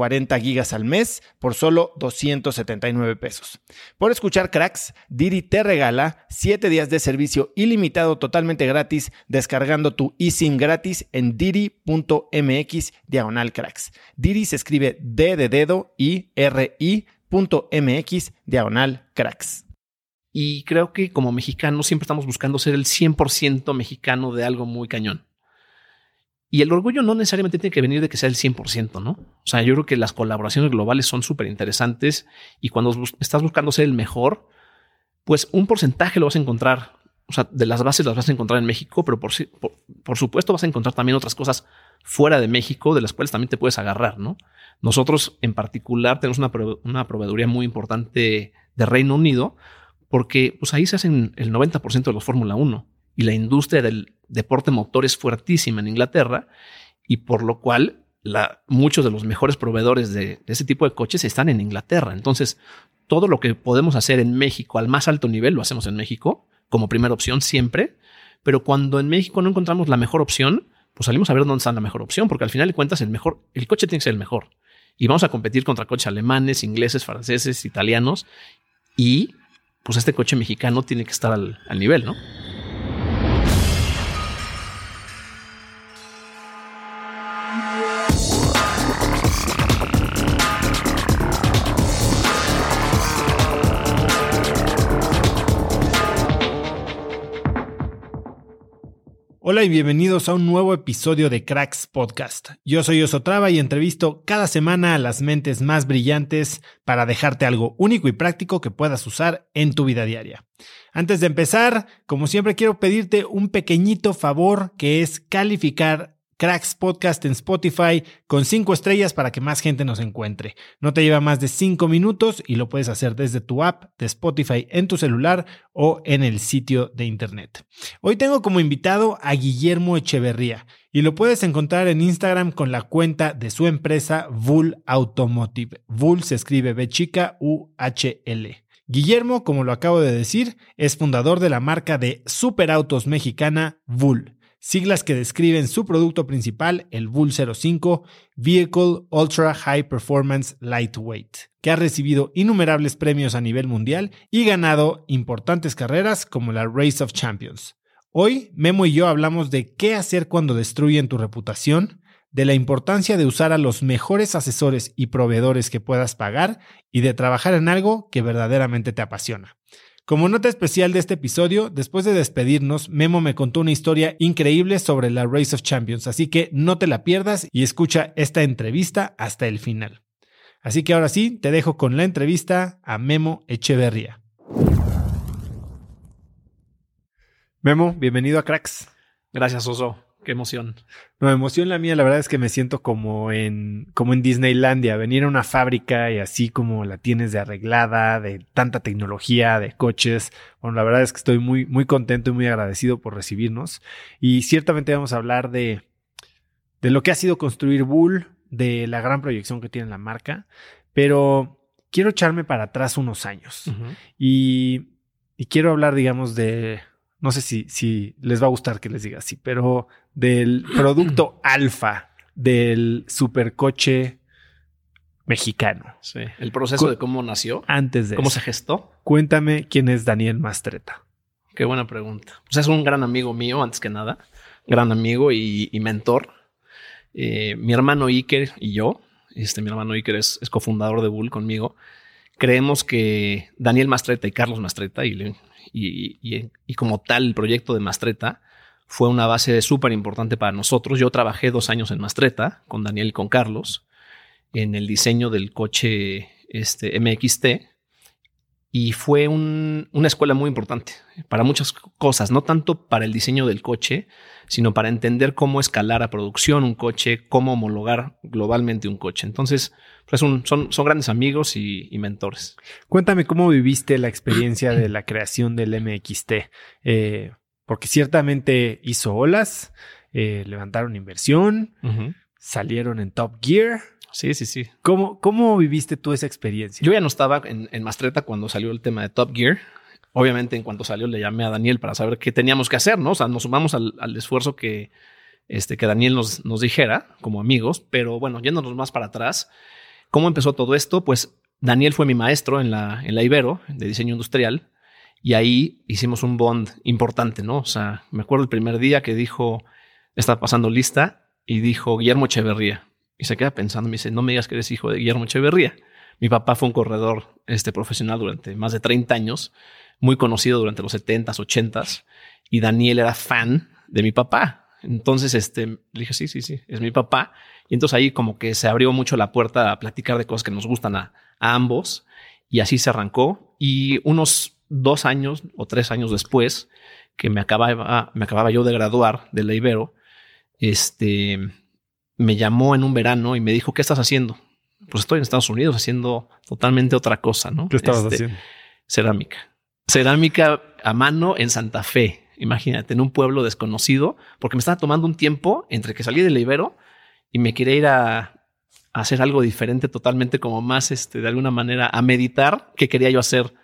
40 gigas al mes por solo 279 pesos. Por escuchar cracks, Didi te regala 7 días de servicio ilimitado totalmente gratis descargando tu eSIM gratis en didi.mx diagonal cracks. Didi se escribe D de dedo y R I.mx diagonal cracks. Y creo que como mexicanos siempre estamos buscando ser el 100% mexicano de algo muy cañón. Y el orgullo no necesariamente tiene que venir de que sea el 100%, ¿no? O sea, yo creo que las colaboraciones globales son súper interesantes y cuando estás buscando ser el mejor, pues un porcentaje lo vas a encontrar. O sea, de las bases las vas a encontrar en México, pero por, por, supuesto vas a encontrar también otras cosas fuera de México de las cuales también te puedes agarrar, ¿no? Nosotros en particular tenemos una, una proveeduría muy importante de Reino Unido porque pues ahí se hacen el 90% de los Fórmula 1 y la industria del deporte motor es fuertísima en Inglaterra y por lo cual muchos de los mejores proveedores de, ese tipo de coches están en Inglaterra. Entonces, todo lo que podemos hacer en México al más alto nivel lo hacemos en México como primera opción siempre, pero cuando en México no encontramos la mejor opción, pues salimos a ver dónde está la mejor opción, porque al final de cuentas el mejor, el coche tiene que ser el mejor. Y vamos a competir contra coches alemanes, ingleses, franceses, italianos, y pues este coche mexicano tiene que estar al nivel, ¿no? Hola y bienvenidos a un nuevo episodio de Cracks Podcast. Yo soy Osotrava y entrevisto cada semana a las mentes más brillantes para dejarte algo único y práctico que puedas usar en tu vida diaria. Antes de empezar, como siempre quiero pedirte un pequeñito favor que es calificar Cracks Podcast en Spotify con cinco estrellas para que más gente nos encuentre. No te lleva más de cinco minutos y lo puedes hacer desde tu app de Spotify en tu celular o en el sitio de internet. Hoy tengo como invitado a Guillermo Echeverría y lo puedes encontrar en Instagram con la cuenta de su empresa Bull Automotive. Bull se escribe B chica U H L. Guillermo, como lo acabo de decir, es fundador de la marca de superautos mexicana Bull siglas que describen su producto principal, el Bull 05 Vehicle Ultra High Performance Lightweight, que ha recibido innumerables premios a nivel mundial y ganado importantes carreras como la Race of Champions. Hoy, Memo y yo hablamos de qué hacer cuando destruyen tu reputación, de la importancia de usar a los mejores asesores y proveedores que puedas pagar y de trabajar en algo que verdaderamente te apasiona. Como nota especial de este episodio, después de despedirnos, Memo me contó una historia increíble sobre la Race of Champions, así que no te la pierdas y escucha esta entrevista hasta el final. Así que ahora sí, te dejo con la entrevista a Memo Echeverría. Memo, bienvenido a Cracks. Gracias, Oso. Qué emoción. No, emoción la mía, la verdad es que me siento como en, como en Disneylandia, venir a una fábrica y así como la tienes de arreglada, de tanta tecnología, de coches. Bueno, la verdad es que estoy muy, muy contento y muy agradecido por recibirnos. Y ciertamente vamos a hablar de, de lo que ha sido construir Bull, de la gran proyección que tiene la marca, pero quiero echarme para atrás unos años y, y quiero hablar, digamos, de no sé si, si les va a gustar que les diga así, pero del producto alfa del supercoche mexicano. Sí. El proceso de cómo nació. Antes de. ¿Cómo se gestó? Cuéntame quién es Daniel Mastreta. Qué buena pregunta. Pues es un gran amigo mío, antes que nada. Gran amigo y, mentor. Eh, mi hermano Iker y yo, este, mi hermano Iker es, es, cofundador de Bull conmigo. Creemos que Daniel Mastreta y Carlos Mastreta, y le, y, como tal el proyecto de Mastreta fue una base súper importante para nosotros. Yo trabajé dos años en Mastreta con Daniel y con Carlos en el diseño del coche este, MXT y fue una escuela muy importante para muchas cosas, no tanto para el diseño del coche, sino para entender cómo escalar a producción un coche, cómo homologar globalmente un coche. Entonces, pues son, son, grandes amigos y, mentores. Cuéntame cómo viviste la experiencia de la creación del MXT, eh, porque ciertamente hizo olas, eh, levantaron inversión, salieron en Top Gear. Sí, sí, sí. ¿Cómo, ¿Cómo viviste tú esa experiencia? Yo ya no estaba en, en Mastreta cuando salió el tema de Top Gear. Obviamente, en cuanto salió, le llamé a Daniel para saber qué teníamos que hacer, ¿no? O sea, nos sumamos al, esfuerzo que, este, que Daniel nos, nos dijera como amigos, pero bueno, yéndonos más para atrás, ¿cómo empezó todo esto? Pues Daniel fue mi maestro en la, en la Ibero de diseño industrial y ahí hicimos un bond importante, ¿no? O sea, me acuerdo el primer día que dijo, estaba pasando lista y dijo Guillermo Echeverría. Y se queda pensando, me dice, no me digas que eres hijo de Guillermo Echeverría. Mi papá fue un corredor este, profesional durante más de 30 años, muy conocido durante los 70s, 80s, y Daniel era fan de mi papá. Entonces, este, le dije, sí, sí, sí, es mi papá. Y entonces ahí como que se abrió mucho la puerta a platicar de cosas que nos gustan a, ambos. Y así se arrancó. Y unos dos años o tres años después, que me acababa, me acababa yo de graduar de la Ibero, este, me llamó en un verano y me dijo, ¿qué estás haciendo? Pues estoy en Estados Unidos haciendo totalmente otra cosa, ¿no? ¿Qué estabas este, haciendo? Cerámica. Cerámica a mano en Santa Fe. Imagínate, en un pueblo desconocido, porque me estaba tomando un tiempo entre que salí del Ibero y me quería ir a, hacer algo diferente, totalmente como más, este, de alguna manera, a meditar qué quería yo hacer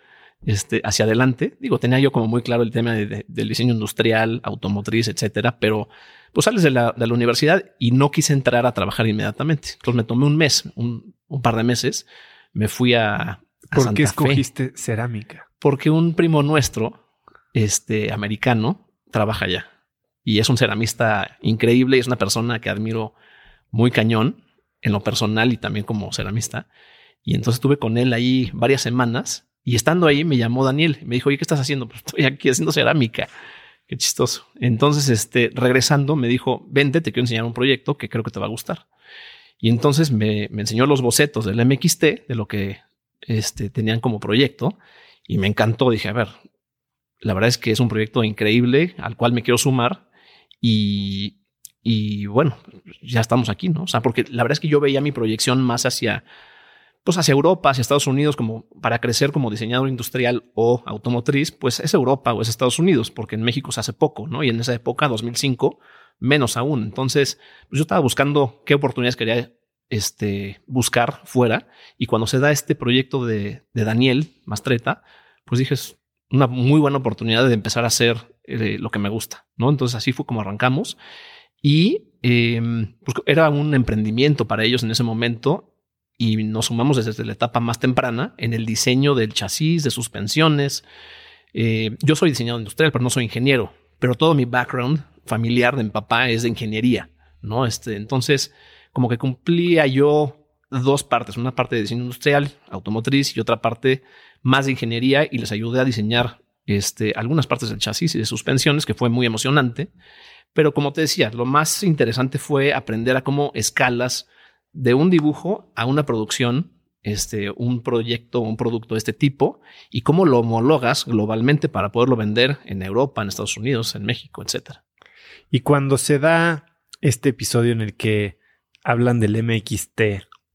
este, hacia adelante. Digo, tenía yo como muy claro el tema del diseño industrial, automotriz, etcétera, pero pues sales de la, universidad y no quise entrar a trabajar inmediatamente. Entonces me tomé un mes, un, par de meses, me fui a, ¿Por qué escogiste cerámica? Porque un primo nuestro, este americano, trabaja allá y es un ceramista increíble y es una persona que admiro muy cañón en lo personal y también como ceramista. Y entonces estuve con él ahí varias semanas y estando ahí me llamó Daniel. Me dijo, oye, ¿qué estás haciendo? Pues estoy aquí haciendo cerámica. Qué chistoso. Entonces, este, regresando, me dijo, vente, te quiero enseñar un proyecto que creo que te va a gustar. Y entonces me, enseñó los bocetos del MXT, de lo que este, tenían como proyecto, y me encantó. Dije, a ver, la verdad es que es un proyecto increíble al cual me quiero sumar y, y bueno, ya estamos aquí, ¿no? O sea, porque la verdad es que yo veía mi proyección más hacia pues hacia Europa, hacia Estados Unidos, como para crecer como diseñador industrial o automotriz, pues es Europa o es Estados Unidos, porque en México se hace poco, ¿no? Y en esa época, 2005, menos aún. Entonces, pues yo estaba buscando qué oportunidades quería este, buscar fuera. Y cuando se da este proyecto de, Daniel Mastreta, pues dije, es una muy buena oportunidad de empezar a hacer eh, lo que me gusta, ¿no? Entonces así fue como arrancamos. Y em, pues era un emprendimiento para ellos en ese momento y nos sumamos desde la etapa más temprana en el diseño del chasis, de suspensiones. Eh, yo soy diseñador industrial, pero no soy ingeniero, pero todo mi background familiar de mi papá es de ingeniería, ¿no? Este, entonces, como que cumplía yo dos partes, una parte de diseño industrial, automotriz y otra parte más de ingeniería y les ayudé a diseñar este, algunas partes del chasis y de suspensiones, que fue muy emocionante. Pero como te decía, lo más interesante fue aprender a cómo escalas de un dibujo a una producción, este, un proyecto, un producto de este tipo y cómo lo homologas globalmente para poderlo vender en Europa, en Estados Unidos, en México, etcétera. Y cuando se da este episodio en el que hablan del MXT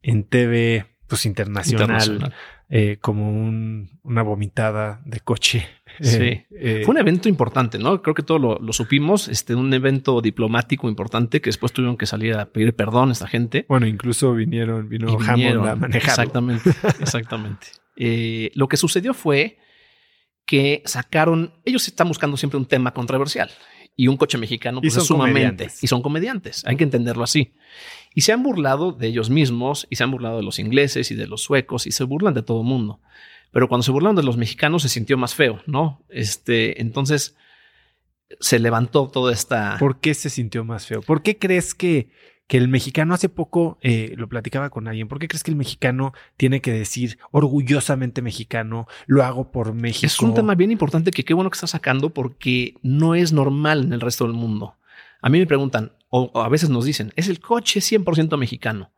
en TV pues internacional, eh, como una vomitada de coche. Sí. Eh, eh, Fue un evento importante, ¿no? Creo que todos lo, supimos. Este, un evento diplomático importante que después tuvieron que salir a pedir perdón a esta gente. Bueno, incluso vinieron, vino Hammond a manejar. Exactamente, exactamente. lo que sucedió fue que sacaron, ellos están buscando siempre un tema controversial y un coche mexicano pues, es sumamente y son comediantes. Hay que entenderlo así. Y se han burlado de ellos mismos y se han burlado de los ingleses y de los suecos y se burlan de todo el mundo. Pero cuando se burlaron de los mexicanos se sintió más feo, ¿no? Este, entonces se levantó toda esta. ¿Por qué se sintió más feo? ¿Por qué crees que que el mexicano hace poco eh, lo platicaba con alguien. ¿Por qué crees que el mexicano tiene que decir orgullosamente mexicano, lo hago por México? Es un tema bien importante que qué bueno que está sacando porque no es normal en el resto del mundo. A mí me preguntan, o, a veces nos dicen, es el coche 100% mexicano.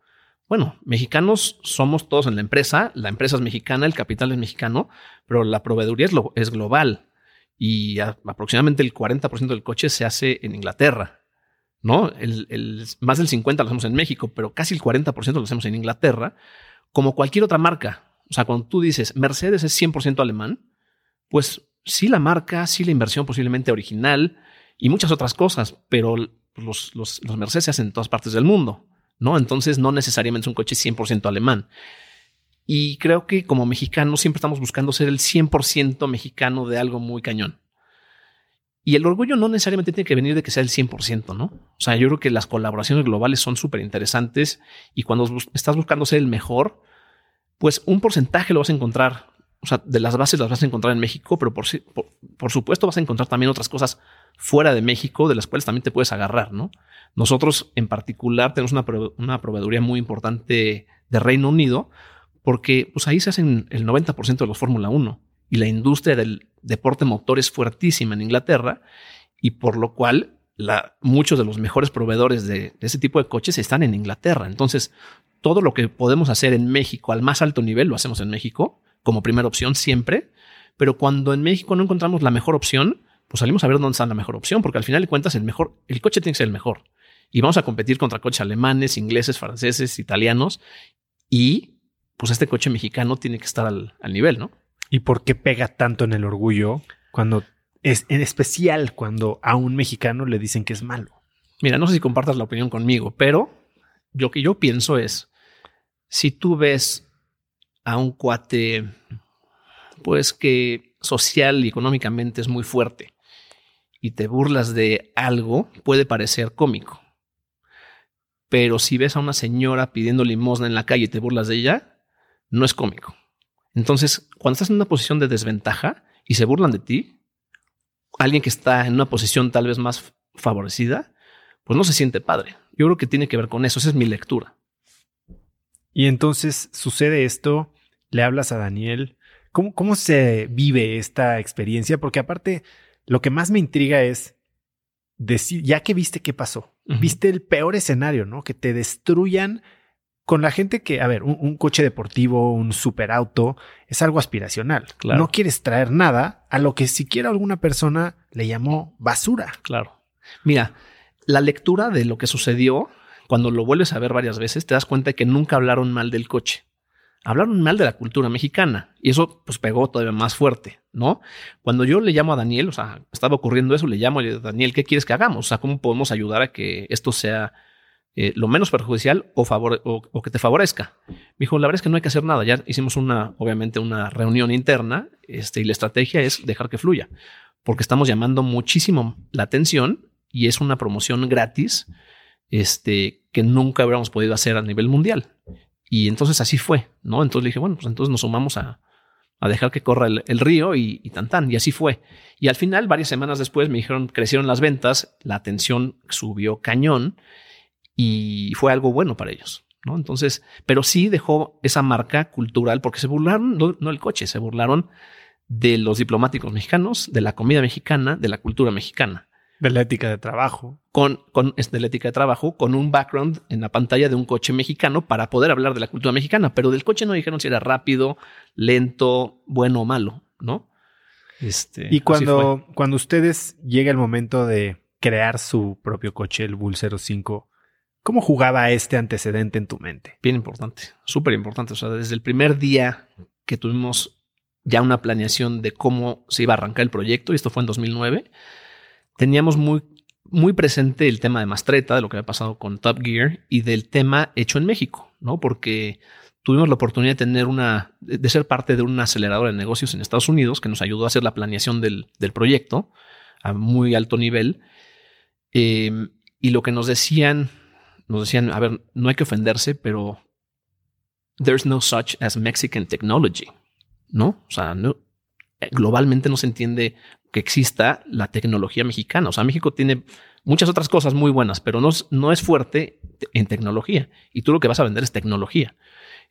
Bueno, mexicanos somos todos en la empresa, la empresa es mexicana, el capital es mexicano, pero la proveeduría es, global y aproximadamente el 40% del coche se hace en Inglaterra. ¿no? Más del 50 lo hacemos en México, pero casi el 40% lo hacemos en Inglaterra, como cualquier otra marca. O sea, cuando tú dices Mercedes es 100% alemán, pues sí la marca, sí la inversión posiblemente original y muchas otras cosas, pero los, los, los Mercedes se hacen en todas partes del mundo, ¿no? Entonces no necesariamente es un coche 100% alemán. Y creo que como mexicanos siempre estamos buscando ser el 100% mexicano de algo muy cañón. Y el orgullo no necesariamente tiene que venir de que sea el 100%, ¿no? O sea, yo creo que las colaboraciones globales son súper interesantes y cuando estás buscando ser el mejor, pues un porcentaje lo vas a encontrar. O sea, de las bases las vas a encontrar en México, pero por, por, supuesto vas a encontrar también otras cosas fuera de México de las cuales también te puedes agarrar, ¿no? Nosotros en particular tenemos una, proveeduría muy importante de Reino Unido porque pues ahí se hacen el 90% de los Fórmula 1 y la industria del deporte motor es fuertísima en Inglaterra y por lo cual muchos de los mejores proveedores de, ese tipo de coches están en Inglaterra. Entonces, todo lo que podemos hacer en México al más alto nivel lo hacemos en México como primera opción siempre. Pero cuando en México no encontramos la mejor opción, pues salimos a ver dónde está la mejor opción, porque al final de cuentas el mejor, el coche tiene que ser el mejor. Y vamos a competir contra coches alemanes, ingleses, franceses, italianos. Y pues este coche mexicano tiene que estar al, al nivel, ¿no? ¿Y por qué pega tanto en el orgullo cuando es en especial cuando a un mexicano le dicen que es malo? Mira, no sé si compartas la opinión conmigo, pero lo que yo pienso es, si tú ves a un cuate, pues que social y económicamente es muy fuerte y te burlas de algo, puede parecer cómico. Pero si ves a una señora pidiendo limosna en la calle y te burlas de ella, no es cómico. Entonces, cuando estás en una posición de desventaja y se burlan de ti, alguien que está en una posición tal vez más favorecida, pues no se siente padre. Yo creo que tiene que ver con eso. Esa es mi lectura. Y entonces sucede esto, le hablas a Daniel. ¿Cómo, cómo se vive esta experiencia? Porque aparte, lo que más me intriga es decir, ya que viste qué pasó, viste el peor escenario, ¿no? Que te destruyan con la gente que, a ver, un, coche deportivo, un superauto, es algo aspiracional. No quieres traer nada a lo que siquiera alguna persona le llamó basura. Claro. Mira, la lectura de lo que sucedió, cuando lo vuelves a ver varias veces, te das cuenta de que nunca hablaron mal del coche. Hablaron mal de la cultura mexicana y eso pues pegó todavía más fuerte, ¿no? Cuando yo le llamo a Daniel, o sea, estaba ocurriendo eso, le llamo a Daniel, ¿qué quieres que hagamos? O sea, ¿cómo podemos ayudar a que esto sea eh, lo menos perjudicial o, favor, o, que te favorezca. Me dijo, la verdad es que no hay que hacer nada. Ya hicimos una, obviamente, una reunión interna este, y la estrategia es dejar que fluya, porque estamos llamando muchísimo la atención y es una promoción gratis este, que nunca habríamos podido hacer a nivel mundial. Y entonces así fue, ¿no? Entonces le dije, bueno, pues entonces nos sumamos a, a dejar que corra el, río y, y, tan tan. Y así fue. Y al final, varias semanas después, me dijeron, crecieron las ventas, la atención subió cañón y fue algo bueno para ellos. ¿no? Entonces, pero sí dejó esa marca cultural porque se burlaron, no, no el coche, se burlaron de los diplomáticos mexicanos, de la comida mexicana, de la cultura mexicana. De la ética de trabajo. Con, con de la ética de trabajo, con un background en la pantalla de un coche mexicano para poder hablar de la cultura mexicana. Pero del coche no dijeron si era rápido, lento, bueno o malo, ¿no? Este, y cuando, cuando ustedes llega el momento de crear su propio coche, el Bull 05. ¿Cómo jugaba este antecedente en tu mente? Bien importante, súper importante. O sea, desde el primer día que tuvimos ya una planeación de cómo se iba a arrancar el proyecto, y esto fue en 2009, teníamos muy, muy presente el tema de Mastreta, de lo que había pasado con Top Gear y del tema hecho en México, ¿no? Porque tuvimos la oportunidad de tener una, de ser parte de una aceleradora de negocios en Estados Unidos que nos ayudó a hacer la planeación del, del proyecto a muy alto nivel. Eh, y lo que nos decían nos decían, a ver, no hay que ofenderse, pero there's no such as Mexican technology, ¿no? O sea, no, eh, globalmente no se entiende que exista la tecnología mexicana. O sea, México tiene muchas otras cosas muy buenas, pero no, no es fuerte en tecnología. Y tú lo que vas a vender es tecnología.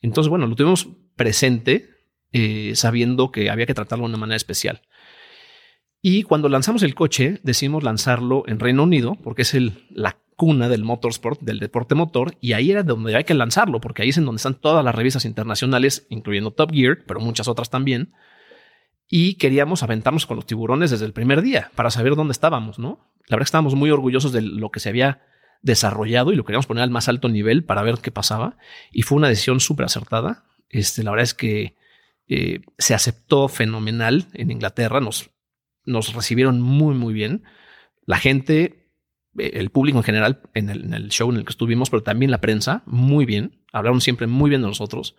Entonces, bueno, lo tuvimos presente eh, sabiendo que había que tratarlo de una manera especial. Y cuando lanzamos el coche, decidimos lanzarlo en Reino Unido, porque es el, la cuna del motorsport, del deporte motor, y ahí era donde hay que lanzarlo, porque ahí es en donde están todas las revistas internacionales, incluyendo Top Gear, pero muchas otras también. Y queríamos aventarnos con los tiburones desde el primer día para saber dónde estábamos, ¿no? La verdad que estábamos muy orgullosos de lo que se había desarrollado y lo queríamos poner al más alto nivel para ver qué pasaba. Y fue una decisión súper acertada. Este, la verdad es que eh, se aceptó fenomenal en Inglaterra, nos, nos recibieron muy, muy bien. La gente el público en general en el, show en el que estuvimos, pero también la prensa, muy bien. Hablaron siempre muy bien de nosotros.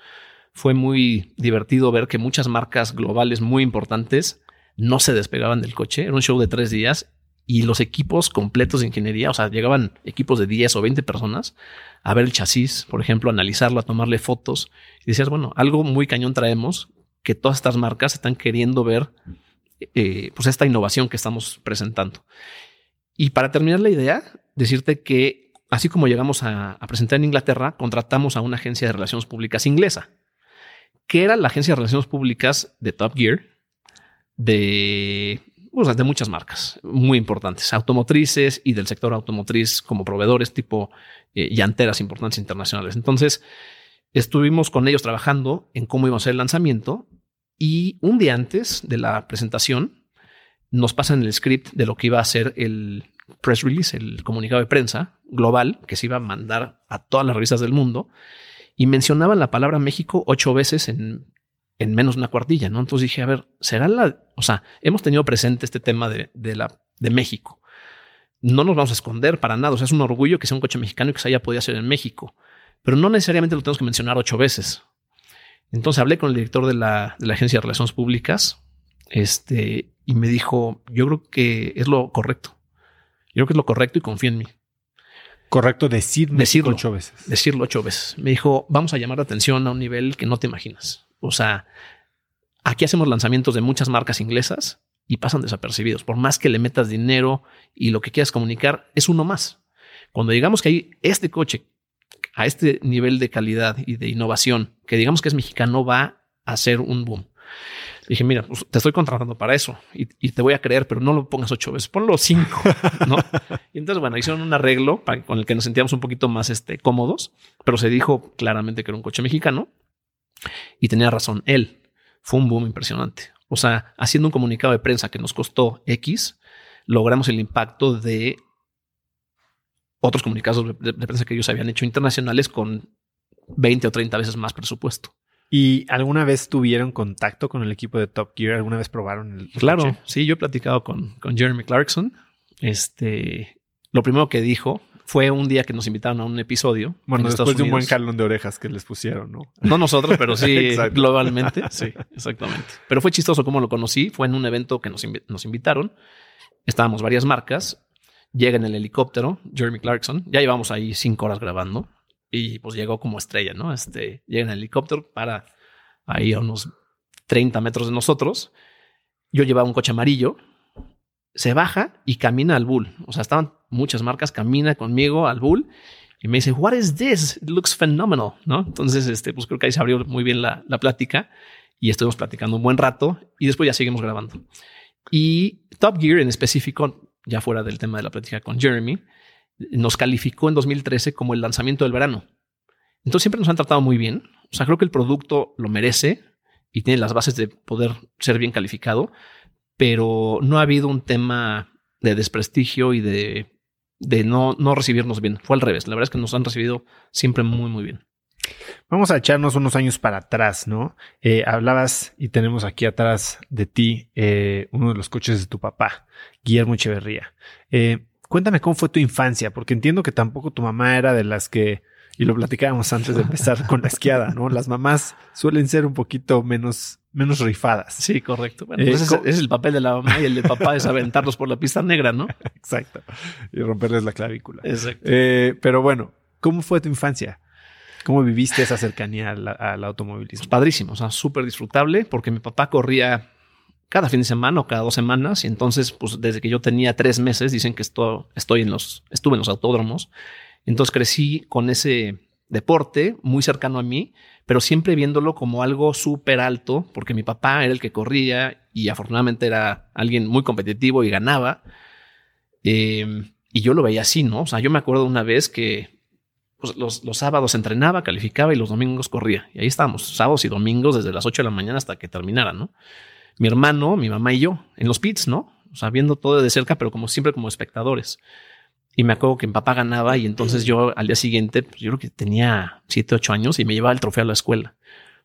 Fue muy divertido ver que muchas marcas globales muy importantes no se despegaban del coche. Era un show de tres días y los equipos completos de ingeniería, o sea, llegaban equipos de 10 o 20 personas a ver el chasis, por ejemplo, analizarlo, a tomarle fotos. Y decías, bueno, algo muy cañón traemos que todas estas marcas están queriendo ver eh, pues esta innovación que estamos presentando. Y para terminar la idea, decirte que así como llegamos a, presentar en Inglaterra, contratamos a una agencia de relaciones públicas inglesa, que era la agencia de relaciones públicas de Top Gear, de, muchas marcas muy importantes, automotrices y del sector automotriz como proveedores tipo eh, llanteras importantes internacionales. Entonces, estuvimos con ellos trabajando en cómo íbamos a hacer el lanzamiento y un día antes de la presentación, nos pasan el script de lo que iba a ser el press release, el comunicado de prensa global que se iba a mandar a todas las revistas del mundo y mencionaban la palabra México ocho veces en, en menos de una cuartilla, ¿no? Entonces dije, a ver, será la, o sea, hemos tenido presente este tema de, de la, de México. No nos vamos a esconder para nada. O sea, es un orgullo que sea un coche mexicano y que se haya podido hacer en México, pero no necesariamente lo tenemos que mencionar ocho veces. Entonces hablé con el director de la, de la Agencia de Relaciones Públicas, este, y me dijo, yo creo que es lo correcto. Yo creo que es lo correcto y confío en mí. Correcto decir decirlo ocho veces. Decirlo ocho veces. Me dijo, vamos a llamar la atención a un nivel que no te imaginas. O sea, aquí hacemos lanzamientos de muchas marcas inglesas y pasan desapercibidos. Por más que le metas dinero y lo que quieras comunicar, es uno más. Cuando digamos que hay este coche a este nivel de calidad y de innovación, que digamos que es mexicano, va a ser un boom. Dije, mira, pues, te estoy contratando para eso y, te voy a creer, pero no lo pongas ocho veces, ponlo cinco, ¿no? y entonces, bueno, hicieron un arreglo con el que nos sentíamos un poquito más este, cómodos, pero se dijo claramente que era un coche mexicano y tenía razón él. Fue un boom impresionante. O sea, haciendo un comunicado de prensa que nos costó X, logramos el impacto de otros comunicados de prensa que ellos habían hecho internacionales con 20 o 30 veces más presupuesto. ¿Y alguna vez tuvieron contacto con el equipo de Top Gear? ¿Alguna vez probaron el Claro, sí, yo he platicado con, con Jeremy Clarkson. Este, lo primero que dijo fue un día que nos invitaron a un episodio. Bueno, después de un buen calón de orejas que les pusieron, ¿no? No nosotros, pero sí globalmente. Sí, exactamente. Pero fue chistoso cómo lo conocí. Fue en un evento que nos, nos invitaron. Estábamos varias marcas. Llega en el helicóptero, Jeremy Clarkson. Ya llevamos ahí cinco horas grabando y pues llegó como estrella, ¿no? Este, llega en helicóptero para ahí a unos 30 metros de nosotros. Yo llevaba un coche amarillo, se baja y camina al Bull. O sea, estaban muchas marcas, camina conmigo al Bull y me dice, What is this? It looks phenomenal, ¿no? Entonces, este, pues creo que ahí se abrió muy bien la, la plática y estuvimos platicando un buen rato y después ya seguimos grabando. Y Top Gear en específico, ya fuera del tema de la plática con Jeremy, nos calificó en 2013 como el lanzamiento del verano. Entonces siempre nos han tratado muy bien. O sea, creo que el producto lo merece y tiene las bases de poder ser bien calificado, pero no ha habido un tema de desprestigio y de, de no, no recibirnos bien. Fue al revés. La verdad es que nos han recibido siempre muy, muy bien. Vamos a echarnos unos años para atrás, ¿no? Eh, hablabas y tenemos aquí atrás de ti eh, uno de los coches de tu papá, Guillermo Echeverría. Eh, cuéntame cómo fue tu infancia, porque entiendo que tampoco tu mamá era de las que, y lo platicábamos antes de empezar con la esquiada, ¿no? Las mamás suelen ser un poquito menos, menos rifadas. Sí, correcto. Bueno, pues ese, es el papel de la mamá y el de papá es aventarlos por la pista negra, ¿no? Exacto. Y romperles la clavícula. Exacto. pero bueno, ¿cómo fue tu infancia? ¿Cómo viviste esa cercanía al, automovilismo? Pues padrísimo, o sea, súper disfrutable porque mi papá corría cada fin de semana o cada dos semanas y entonces, pues desde que yo tenía tres meses, dicen que esto, estoy en los, estuve en los autódromos, entonces crecí con ese deporte muy cercano a mí, pero siempre viéndolo como algo súper alto, porque mi papá era el que corría y afortunadamente era alguien muy competitivo y ganaba. Eh, y yo lo veía así, ¿no? O sea, yo me acuerdo una vez que pues, los, sábados entrenaba, calificaba y los domingos corría. Y ahí estábamos, sábados y domingos desde las 8 de la mañana hasta que terminara, ¿no? Mi hermano, mi mamá y yo en los pits, ¿no? O sea, viendo todo de cerca, pero como siempre como espectadores. Y me acuerdo que mi papá ganaba y entonces yo al día siguiente, pues, yo creo que tenía 7, 8 años y me llevaba el trofeo a la escuela.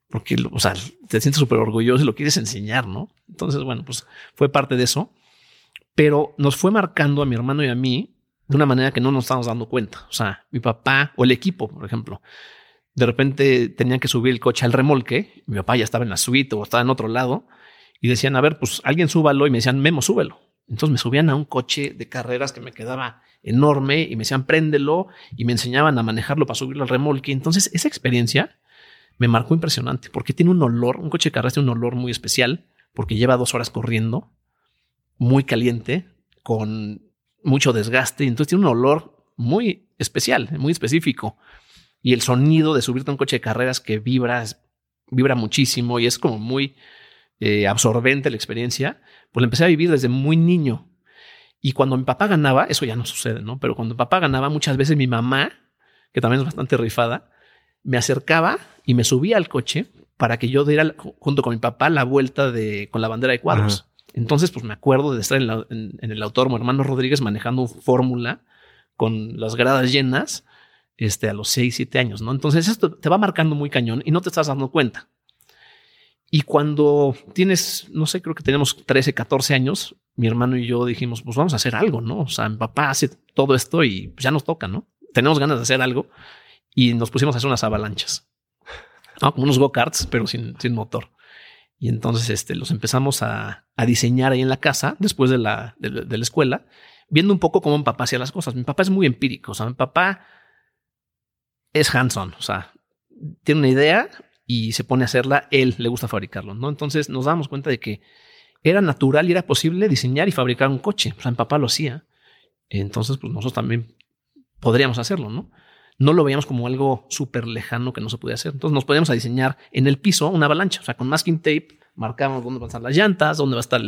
Porque, o sea, te sientes súper orgulloso y lo quieres enseñar, ¿no? Entonces, bueno, pues fue parte de eso. Pero nos fue marcando a mi hermano y a mí de una manera que no nos estábamos dando cuenta. O sea, mi papá o el equipo, por ejemplo, de repente tenían que subir el coche al remolque. Mi papá ya estaba en la suite o estaba en otro lado y decían, a ver, pues alguien súbalo y me decían, Memo, súbelo. Entonces me subían a un coche de carreras que me quedaba enorme y me decían, préndelo y me enseñaban a manejarlo para subirlo al remolque. Entonces esa experiencia me marcó impresionante porque tiene un olor, un coche de carreras tiene un olor muy especial porque lleva dos horas corriendo, muy caliente, con mucho desgaste, entonces tiene un olor muy especial, muy específico. Y el sonido de subirte a un coche de carreras que vibra, vibra muchísimo y es como muy eh, absorbente la experiencia, pues la empecé a vivir desde muy niño. Y cuando mi papá ganaba, eso ya no sucede, ¿no? Pero cuando mi papá ganaba, muchas veces mi mamá, que también es bastante rifada, me acercaba y me subía al coche para que yo diera junto con mi papá la vuelta de, con la bandera de cuadros. Entonces, pues me acuerdo de estar en, el autódromo Hermano Rodríguez manejando fórmula con las gradas llenas este, a los 6, 7 años, ¿no? Entonces esto te va marcando muy cañón y no te estás dando cuenta. Y cuando tienes, no sé, creo que tenemos 13, 14 años, mi hermano y yo dijimos, pues vamos a hacer algo, ¿no? O sea, mi papá hace todo esto y pues ya nos toca, ¿no? Tenemos ganas de hacer algo y nos pusimos a hacer unas avalanchas. Como unos go-karts, pero sin, sin motor. Y entonces este, los empezamos a, diseñar ahí en la casa, después de la, de, la escuela, viendo un poco cómo mi papá hacía las cosas. Mi papá es muy empírico, o sea, mi papá es hands-on, o sea, tiene una idea y se pone a hacerla, él le gusta fabricarlo, ¿no? Entonces nos damos cuenta de que era natural y era posible diseñar y fabricar un coche. O sea, mi papá lo hacía. Entonces, pues nosotros también podríamos hacerlo, ¿no? No lo veíamos como algo súper lejano que no se podía hacer. Entonces nos podíamos a diseñar en el piso una avalancha, o sea, con masking tape marcábamos dónde van a estar las llantas, dónde va a estar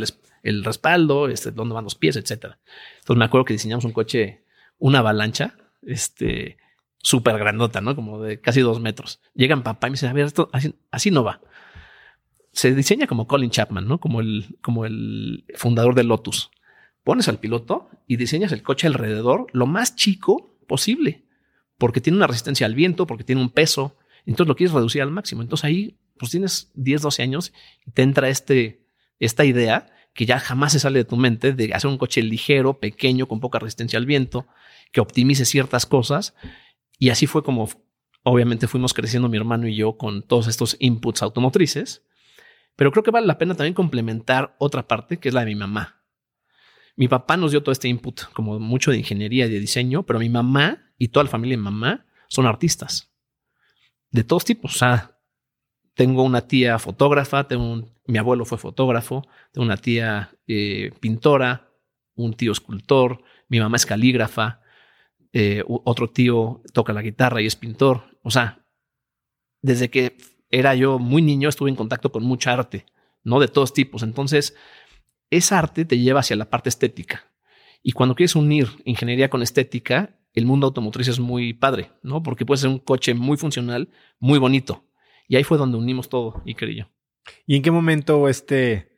el, respaldo, este, dónde van los pies, etcétera. Entonces me acuerdo que diseñamos un coche, una avalancha, este, súper grandota, ¿no? Como de casi dos metros. Llegan papá y me dicen, a ver, esto así, no va. Se diseña como Colin Chapman, ¿no? Como el, como el fundador de Lotus. Pones al piloto y diseñas el coche alrededor lo más chico posible, porque tiene una resistencia al viento, porque tiene un peso. Entonces lo quieres reducir al máximo. Entonces ahí pues tienes 10, 12 años y te entra este, esta idea que ya jamás se sale de tu mente de hacer un coche ligero, pequeño, con poca resistencia al viento, que optimice ciertas cosas. Y así fue como obviamente fuimos creciendo mi hermano y yo con todos estos inputs automotrices. Pero creo que vale la pena también complementar otra parte, que es la de mi mamá. Mi papá nos dio todo este input, como mucho de ingeniería y de diseño, pero mi mamá y toda la familia de mamá son artistas. De todos tipos. O sea, tengo una tía fotógrafa, tengo mi abuelo fue fotógrafo, tengo una tía eh, pintora, un tío escultor, mi mamá es calígrafa, eh, otro tío toca la guitarra y es pintor. O sea, desde que era yo muy niño estuve en contacto con mucha arte, ¿no? De todos tipos. Entonces, esa arte te lleva hacia la parte estética. Y cuando quieres unir ingeniería con estética, el mundo automotriz es muy padre, ¿no? Porque puede ser un coche muy funcional, muy bonito, y ahí fue donde unimos todo, y yo. ¿Y en qué momento este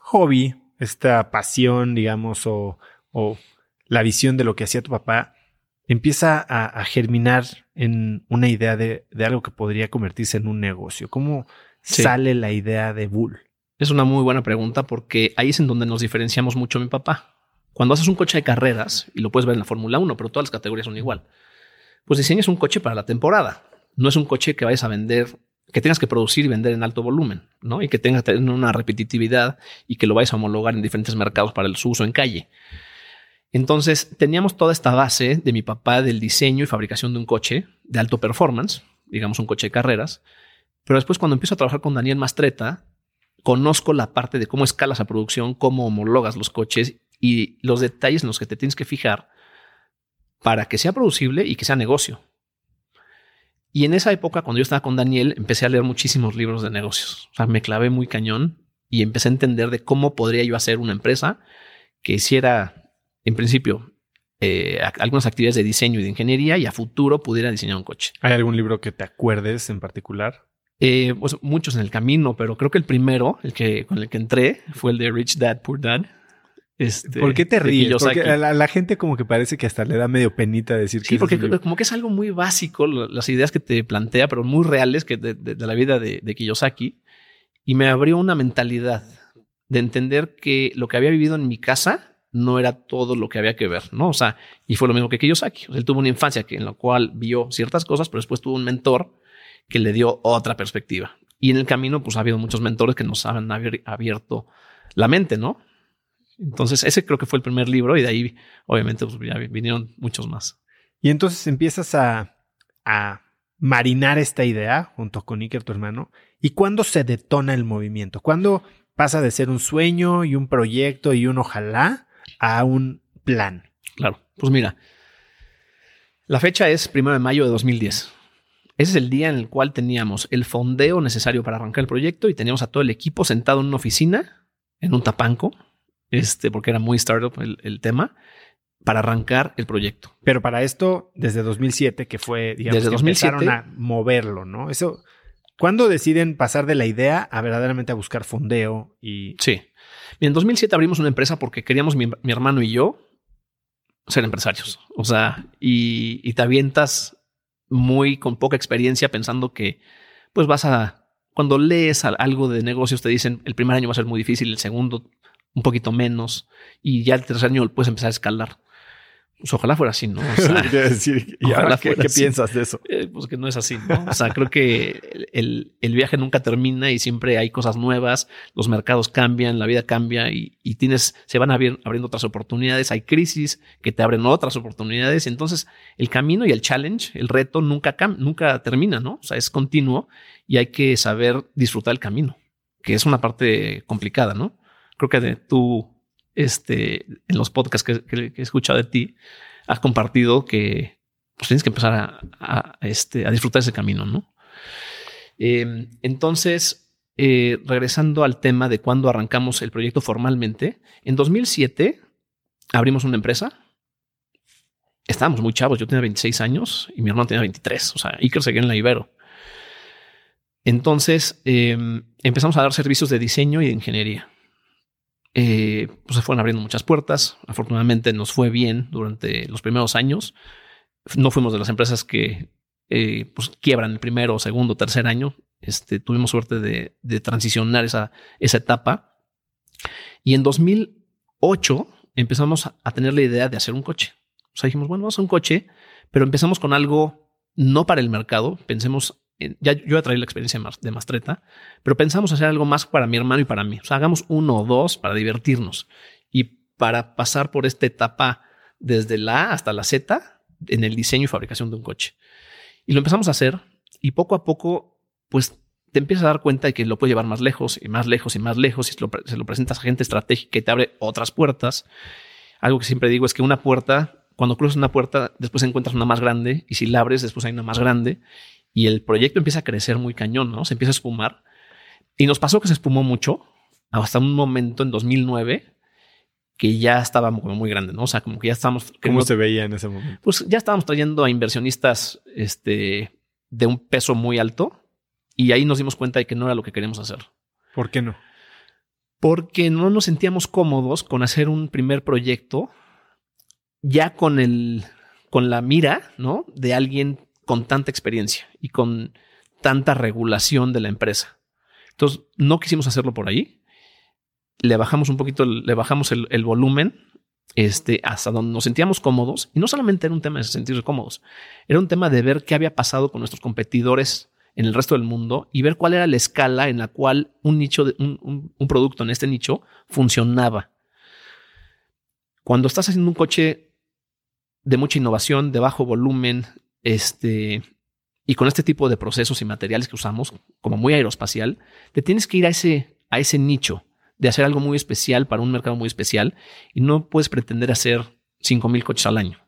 hobby, esta pasión, digamos, o, o la visión de lo que hacía tu papá empieza a, germinar en una idea de, algo que podría convertirse en un negocio? ¿Cómo sale la idea de Bull? Es una muy buena pregunta porque ahí es en donde nos diferenciamos mucho mi papá. Cuando haces un coche de carreras, y lo puedes ver en la Fórmula 1, pero todas las categorías son igual, pues diseñas un coche para la temporada. No es un coche que vayas a vender, que tengas que producir y vender en alto volumen, ¿no? Y que tengas una repetitividad y que lo vayas a homologar en diferentes mercados para el su uso en calle. Entonces, teníamos toda esta base de mi papá del diseño y fabricación de un coche de alto performance, digamos un coche de carreras. Pero después, cuando empiezo a trabajar con Daniel Mastreta, conozco la parte de cómo escalas a producción, cómo homologas los coches y los detalles en los que te tienes que fijar para que sea producible y que sea negocio. Y en esa época, cuando yo estaba con Daniel, empecé a leer muchísimos libros de negocios. O sea, me clavé muy cañón y empecé a entender de cómo podría yo hacer una empresa que hiciera en principio, eh, algunas actividades de diseño y de ingeniería y a futuro pudiera diseñar un coche. ¿Hay algún libro que te acuerdes en particular? Eh, pues muchos en el camino, pero creo que el primero, el que con el que entré, fue el de Rich Dad Poor Dad. Este, ¿Por qué te ríes? Porque a la, gente como que parece que hasta le da medio penita decir que... Sí, porque como que es algo muy básico, las ideas que te plantea, pero muy reales que de, de la vida de, de, Kiyosaki. Y me abrió una mentalidad de entender que lo que había vivido en mi casa no era todo lo que había que ver, ¿no? O sea, y fue lo mismo que Kiyosaki. él tuvo una infancia en la cual vio ciertas cosas, pero después tuvo un mentor que le dio otra perspectiva. Y en el camino, pues ha habido muchos mentores que nos han abierto la mente, ¿no? Entonces, ese creo que fue el primer libro y de ahí, obviamente, pues, ya vinieron muchos más. Y entonces empiezas a, a marinar esta idea junto con Iker, tu hermano. ¿Y cuándo se detona el movimiento? ¿Cuándo pasa de ser un sueño y un proyecto y un ojalá a un plan. Claro, pues mira, la fecha es primero de mayo de 2010. Ese es el día en el cual teníamos el fondeo necesario para arrancar el proyecto y teníamos a todo el equipo sentado en una oficina, en un tapanco, este, porque era muy startup el, tema, para arrancar el proyecto. Pero para esto, desde 2007, que fue, digamos, desde 2007, empezaron a moverlo, ¿no? Eso, ¿cuándo deciden pasar de la idea a verdaderamente a buscar fondeo y... Sí en 2007 abrimos una empresa porque queríamos mi, hermano y yo ser empresarios. O sea, y, te avientas muy con poca experiencia pensando que pues vas a, cuando lees algo de negocios te dicen el primer año va a ser muy difícil, el segundo un poquito menos y ya el tercer año puedes empezar a escalar. Pues ojalá fuera así, ¿no? O sea, ¿Y ahora qué, piensas de eso? Eh, pues que no es así, ¿no? O sea, creo que el, el, viaje nunca termina y siempre hay cosas nuevas, los mercados cambian, la vida cambia y, y tienes, se van abriendo otras oportunidades, hay crisis que te abren otras oportunidades. Entonces, el camino y el challenge, el reto nunca, nunca termina, ¿no? O sea, es continuo y hay que saber disfrutar el camino, que es una parte complicada, ¿no? Creo que de, tú este, en los podcasts que, he escuchado de ti, has compartido que pues, tienes que empezar a, este, a disfrutar ese camino, ¿no? Em, entonces, eh, regresando al tema de cuando arrancamos el proyecto formalmente, en 2007 abrimos una empresa. Estábamos muy chavos, yo tenía 26 años y mi hermano tenía 23, o sea, Iker seguía en la Ibero. Entonces em, empezamos a dar servicios de diseño y de ingeniería. Eh, pues se fueron abriendo muchas puertas. Afortunadamente nos fue bien durante los primeros años. No fuimos de las empresas que eh, pues quiebran el primero, segundo, tercer año. Este, tuvimos suerte de, transicionar esa, esa etapa. Y en 2008 empezamos a tener la idea de hacer un coche. O sea, dijimos, bueno, vamos a hacer un coche, pero empezamos con algo no para el mercado. Pensemos ya yo ya traí la experiencia de Mastreta, pero pensamos hacer algo más para mi hermano y para mí. O sea, hagamos uno o dos para divertirnos y para pasar por esta etapa desde la A hasta la Z en el diseño y fabricación de un coche. Y lo empezamos a hacer y poco a poco, pues te empiezas a dar cuenta de que lo puedes llevar más lejos y más lejos y más lejos y se lo, se lo presentas a gente estratégica y te abre otras puertas. Algo que siempre digo es que una puerta, cuando cruzas una puerta, después encuentras una más grande y si la abres, después hay una más grande y el proyecto empieza a crecer muy cañón, ¿no? Se empieza a espumar. Y nos pasó que se espumó mucho hasta un momento en 2009 que ya estaba como muy grande, ¿no? O sea, como que ya estábamos... ¿Cómo se veía en ese momento? Pues ya estábamos trayendo a inversionistas este, de un peso muy alto y ahí nos dimos cuenta de que no era lo que queríamos hacer. ¿Por qué no? Porque no nos sentíamos cómodos con hacer un primer proyecto ya con el, con la mira, ¿no? De alguien con tanta experiencia y con tanta regulación de la empresa. Entonces, no quisimos hacerlo por ahí. Le bajamos un poquito, le bajamos el, volumen este, hasta donde nos sentíamos cómodos. Y no solamente era un tema de sentirse cómodos, era un tema de ver qué había pasado con nuestros competidores en el resto del mundo y ver cuál era la escala en la cual un nicho, de, un, producto en este nicho funcionaba. Cuando estás haciendo un coche de mucha innovación, de bajo volumen, este, y con este tipo de procesos y materiales que usamos, como muy aeroespacial, te tienes que ir a ese, a ese nicho de hacer algo muy especial para un mercado muy especial y no puedes pretender hacer 5000 coches al año.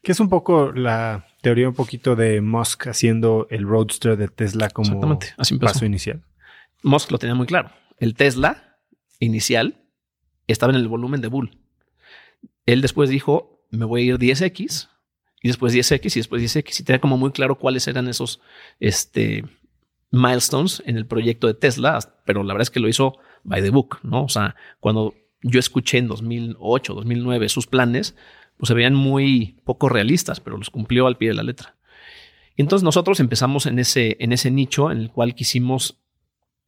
Que es un poco la teoría un poquito de Musk haciendo el Roadster de Tesla como paso inicial. Musk lo tenía muy claro. El Tesla inicial estaba en el volumen de Bull. Él después dijo, me voy a ir 10X y después 10X y después 10X y tenía como muy claro cuáles eran esos este, milestones en el proyecto de Tesla, pero la verdad es que lo hizo by the book, ¿no? O sea, cuando yo escuché en 2008, 2009 sus planes, pues se veían muy poco realistas, pero los cumplió al pie de la letra. Y entonces nosotros empezamos en ese, en ese nicho en el cual quisimos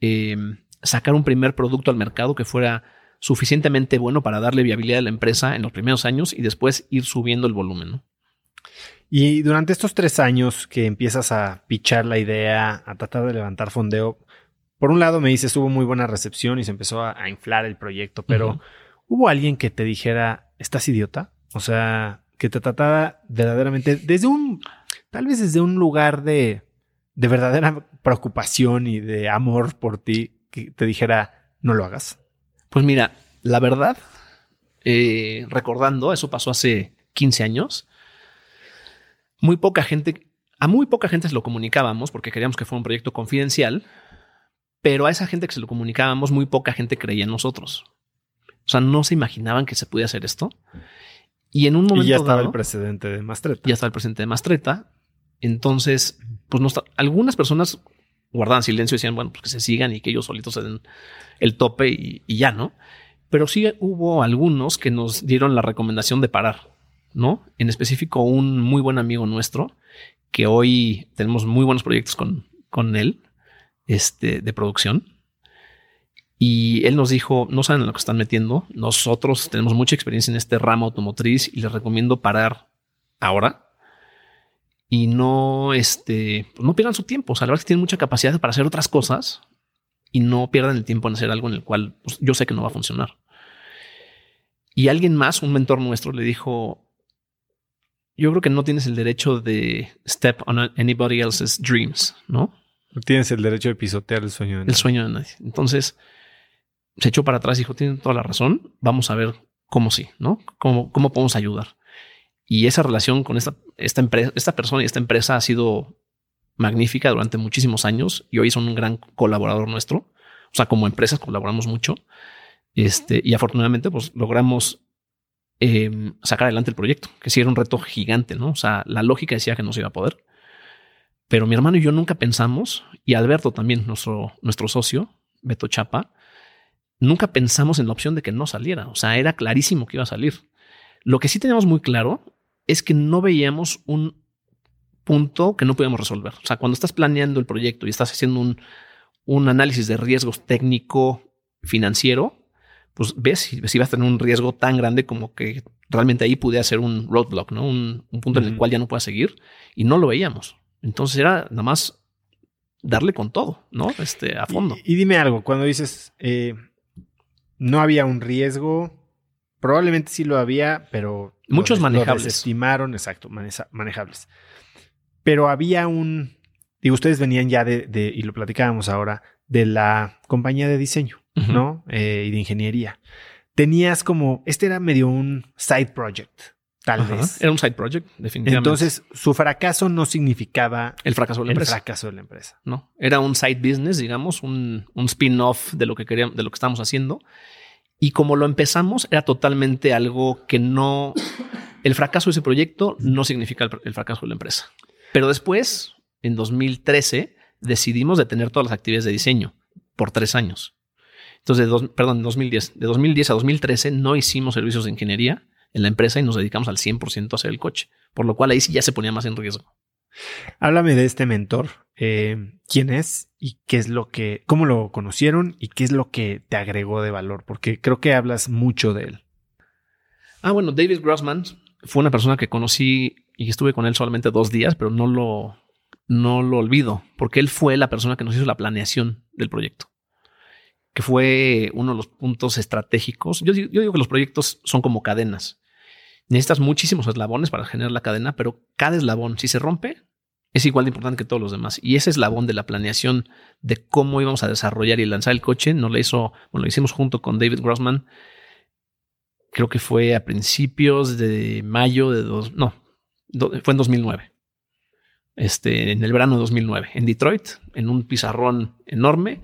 eh, sacar un primer producto al mercado que fuera suficientemente bueno para darle viabilidad a la empresa en los primeros años y después ir subiendo el volumen. ¿no? Y durante estos tres años que empiezas a pichar la idea, a tratar de levantar fondeo, por un lado me dices, hubo muy buena recepción y se empezó a, inflar el proyecto, pero ¿hubo alguien que te dijera, estás idiota? O sea, que te tratara verdaderamente desde un, tal vez desde un lugar de, de verdadera preocupación y de amor por ti, que te dijera, no lo hagas. Pues mira, la verdad, eh, recordando, eso pasó hace 15 años, muy poca gente, a muy poca gente se lo comunicábamos porque queríamos que fuera un proyecto confidencial pero a esa gente que se lo comunicábamos, muy poca gente creía en nosotros. O sea, no se imaginaban que se podía hacer esto. Y en un momento. Y ya estaba el precedente de Mastreta. Ya estaba el precedente de Mastreta. Entonces, pues no algunas personas guardaban silencio y decían, bueno, pues que se sigan y que ellos solitos se den el tope y, y ya, ¿no? Pero sí hubo algunos que nos dieron la recomendación de parar, ¿no? En específico, un muy buen amigo nuestro, que hoy tenemos muy buenos proyectos con, con él, este, de producción. Y él nos dijo, no saben en lo que están metiendo, nosotros tenemos mucha experiencia en este ramo automotriz y les recomiendo parar ahora y no, este, no pierdan su tiempo. O sea, la verdad es que tienen mucha capacidad para hacer otras cosas y no pierdan el tiempo en hacer algo en el cual pues, yo sé que no va a funcionar. Y alguien más, un mentor nuestro, le dijo, yo creo que no tienes el derecho de step on anybody else's dreams, ¿no? tienes el derecho de pisotear el sueño de nadie. El sueño de nadie. Entonces se echó para atrás y dijo, tiene toda la razón, vamos a ver cómo sí, ¿no? Cómo, cómo podemos ayudar. Y esa relación con esta, esta empresa, esta persona y esta empresa ha sido magnífica durante muchísimos años y hoy son un gran colaborador nuestro. O sea, como empresas colaboramos mucho. Este, y afortunadamente, pues logramos em, sacar adelante el proyecto, que sí era un reto gigante, ¿no? O sea, la lógica decía que no se iba a poder. Pero mi hermano y yo nunca pensamos, y Alberto también, nuestro, nuestro socio, Beto Chapa, nunca pensamos en la opción de que no saliera. O sea, era clarísimo que iba a salir. Lo que sí teníamos muy claro es que no veíamos un punto que no podíamos resolver. O sea, cuando estás planeando el proyecto y estás haciendo un, un análisis de riesgos técnico, financiero, pues ves si, si vas a tener un riesgo tan grande como que realmente ahí pudiera ser un roadblock, ¿no? Un, punto en el cual ya no puedas seguir y no lo veíamos. Entonces era nada más darle con todo, ¿no? Este, a fondo. Y, dime algo, cuando dices, eh, no había un riesgo, probablemente sí lo había, pero... Muchos manejables. estimaron, exacto, manejables. Pero había un... Digo, ustedes venían ya de, y lo platicábamos ahora, de la compañía de diseño, ¿no? Eh, y de ingeniería. Tenías como, este era medio un side project, tal vez. Era un side project, definitivamente. Entonces, su fracaso no significaba el fracaso de la empresa. fracaso de la empresa. No, era un side business, digamos, un, un spin-off de lo que queríamos, de lo que estábamos haciendo. Y como lo empezamos, era totalmente algo que no. El fracaso de ese proyecto no significa el, fracaso de la empresa. Pero después, en 2013, decidimos detener todas las actividades de diseño por tres años. Entonces, de dos, perdón, en 2010. De 2010 a 2013 no hicimos servicios de ingeniería en la empresa y nos dedicamos al 100% a hacer el coche, por lo cual ahí sí ya se ponía más en riesgo. Háblame de este mentor. Eh, ¿Quién es y qué es lo que, cómo lo conocieron y qué es lo que te agregó de valor? Porque creo que hablas mucho de él. Ah, bueno, David Grossman fue una persona que conocí y estuve con él solamente dos días, pero no lo, no lo olvido, porque él fue la persona que nos hizo la planeación del proyecto, que fue uno de los puntos estratégicos. Yo, digo que los proyectos son como cadenas. Necesitas muchísimos eslabones para generar la cadena, pero cada eslabón, si se rompe, es igual de importante que todos los demás. Y ese eslabón de la planeación de cómo íbamos a desarrollar y lanzar el coche, nos lo hizo, bueno, lo hicimos junto con David Grossman. Creo que fue a principios de mayo de dos, no, fue en 2009. Este, en el verano de 2009, en Detroit, en un pizarrón enorme.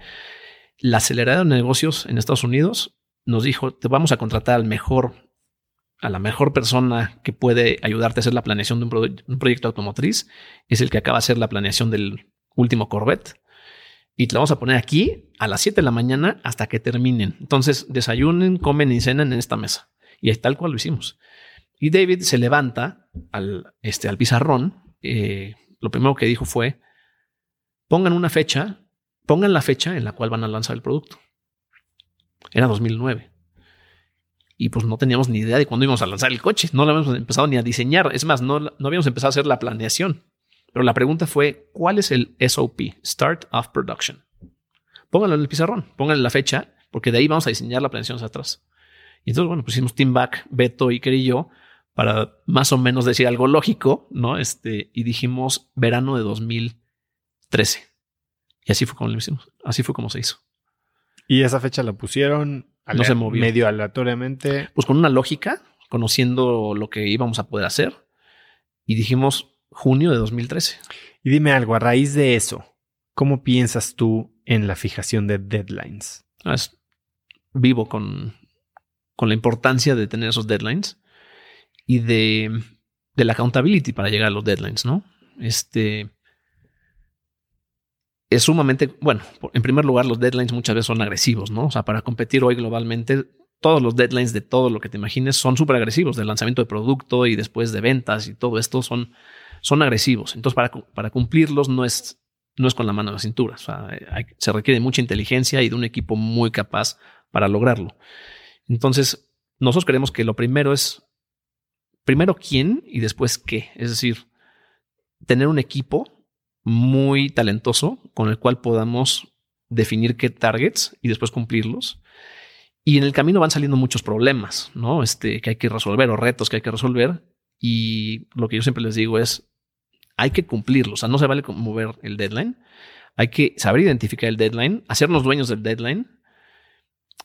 La acelerada de negocios en Estados Unidos nos dijo: Te vamos a contratar al mejor a la mejor persona que puede ayudarte a hacer la planeación de un, proyecto automotriz es el que acaba de hacer la planeación del último Corvette. Y te la vamos a poner aquí a las 7 de la mañana hasta que terminen. Entonces, desayunen, comen y cenan en esta mesa. Y es tal cual lo hicimos. Y David se levanta al, este, al pizarrón. Eh, lo primero que dijo fue, pongan una fecha, pongan la fecha en la cual van a lanzar el producto. Era 2009 y pues no teníamos ni idea de cuándo íbamos a lanzar el coche. No lo habíamos empezado ni a diseñar. Es más, no, no habíamos empezado a hacer la planeación. Pero la pregunta fue, ¿cuál es el SOP? Start of Production. Pónganlo en el pizarrón, pónganle la fecha, porque de ahí vamos a diseñar la planeación hacia atrás. Y entonces, bueno, pusimos Team Back, Beto, Iker y yo para más o menos decir algo lógico, ¿no? Este, y dijimos verano de 2013. Y así fue como lo hicimos. Así fue como se hizo. Y esa fecha la pusieron no se movió. Medio aleatoriamente. Pues con una lógica, conociendo lo que íbamos a poder hacer. Y dijimos junio de 2013. Y dime algo, a raíz de eso, ¿cómo piensas tú en la fijación de deadlines? Ah, vivo con, con la importancia de tener esos deadlines y de, de la accountability para llegar a los deadlines, ¿no? Este es sumamente, bueno, en primer lugar, los deadlines muchas veces son agresivos, ¿no? O sea, para competir hoy globalmente, todos los deadlines de todo lo que te imagines son súper agresivos, del lanzamiento de producto y después de ventas y todo esto son, son agresivos. Entonces, para, para cumplirlos no es, no es con la mano en la cintura. O sea, se requiere mucha inteligencia y de un equipo muy capaz para lograrlo. Entonces, nosotros creemos que lo primero es, primero quién y después qué. Es decir, tener un equipo muy talentoso con el cual podamos definir qué targets y después cumplirlos. Y en el camino van saliendo muchos problemas, ¿no? Este, que hay que resolver o retos que hay que resolver. Y lo que yo siempre les digo es, hay que cumplirlos. O sea, no se vale mover el deadline. Hay que saber identificar el deadline, hacernos dueños del deadline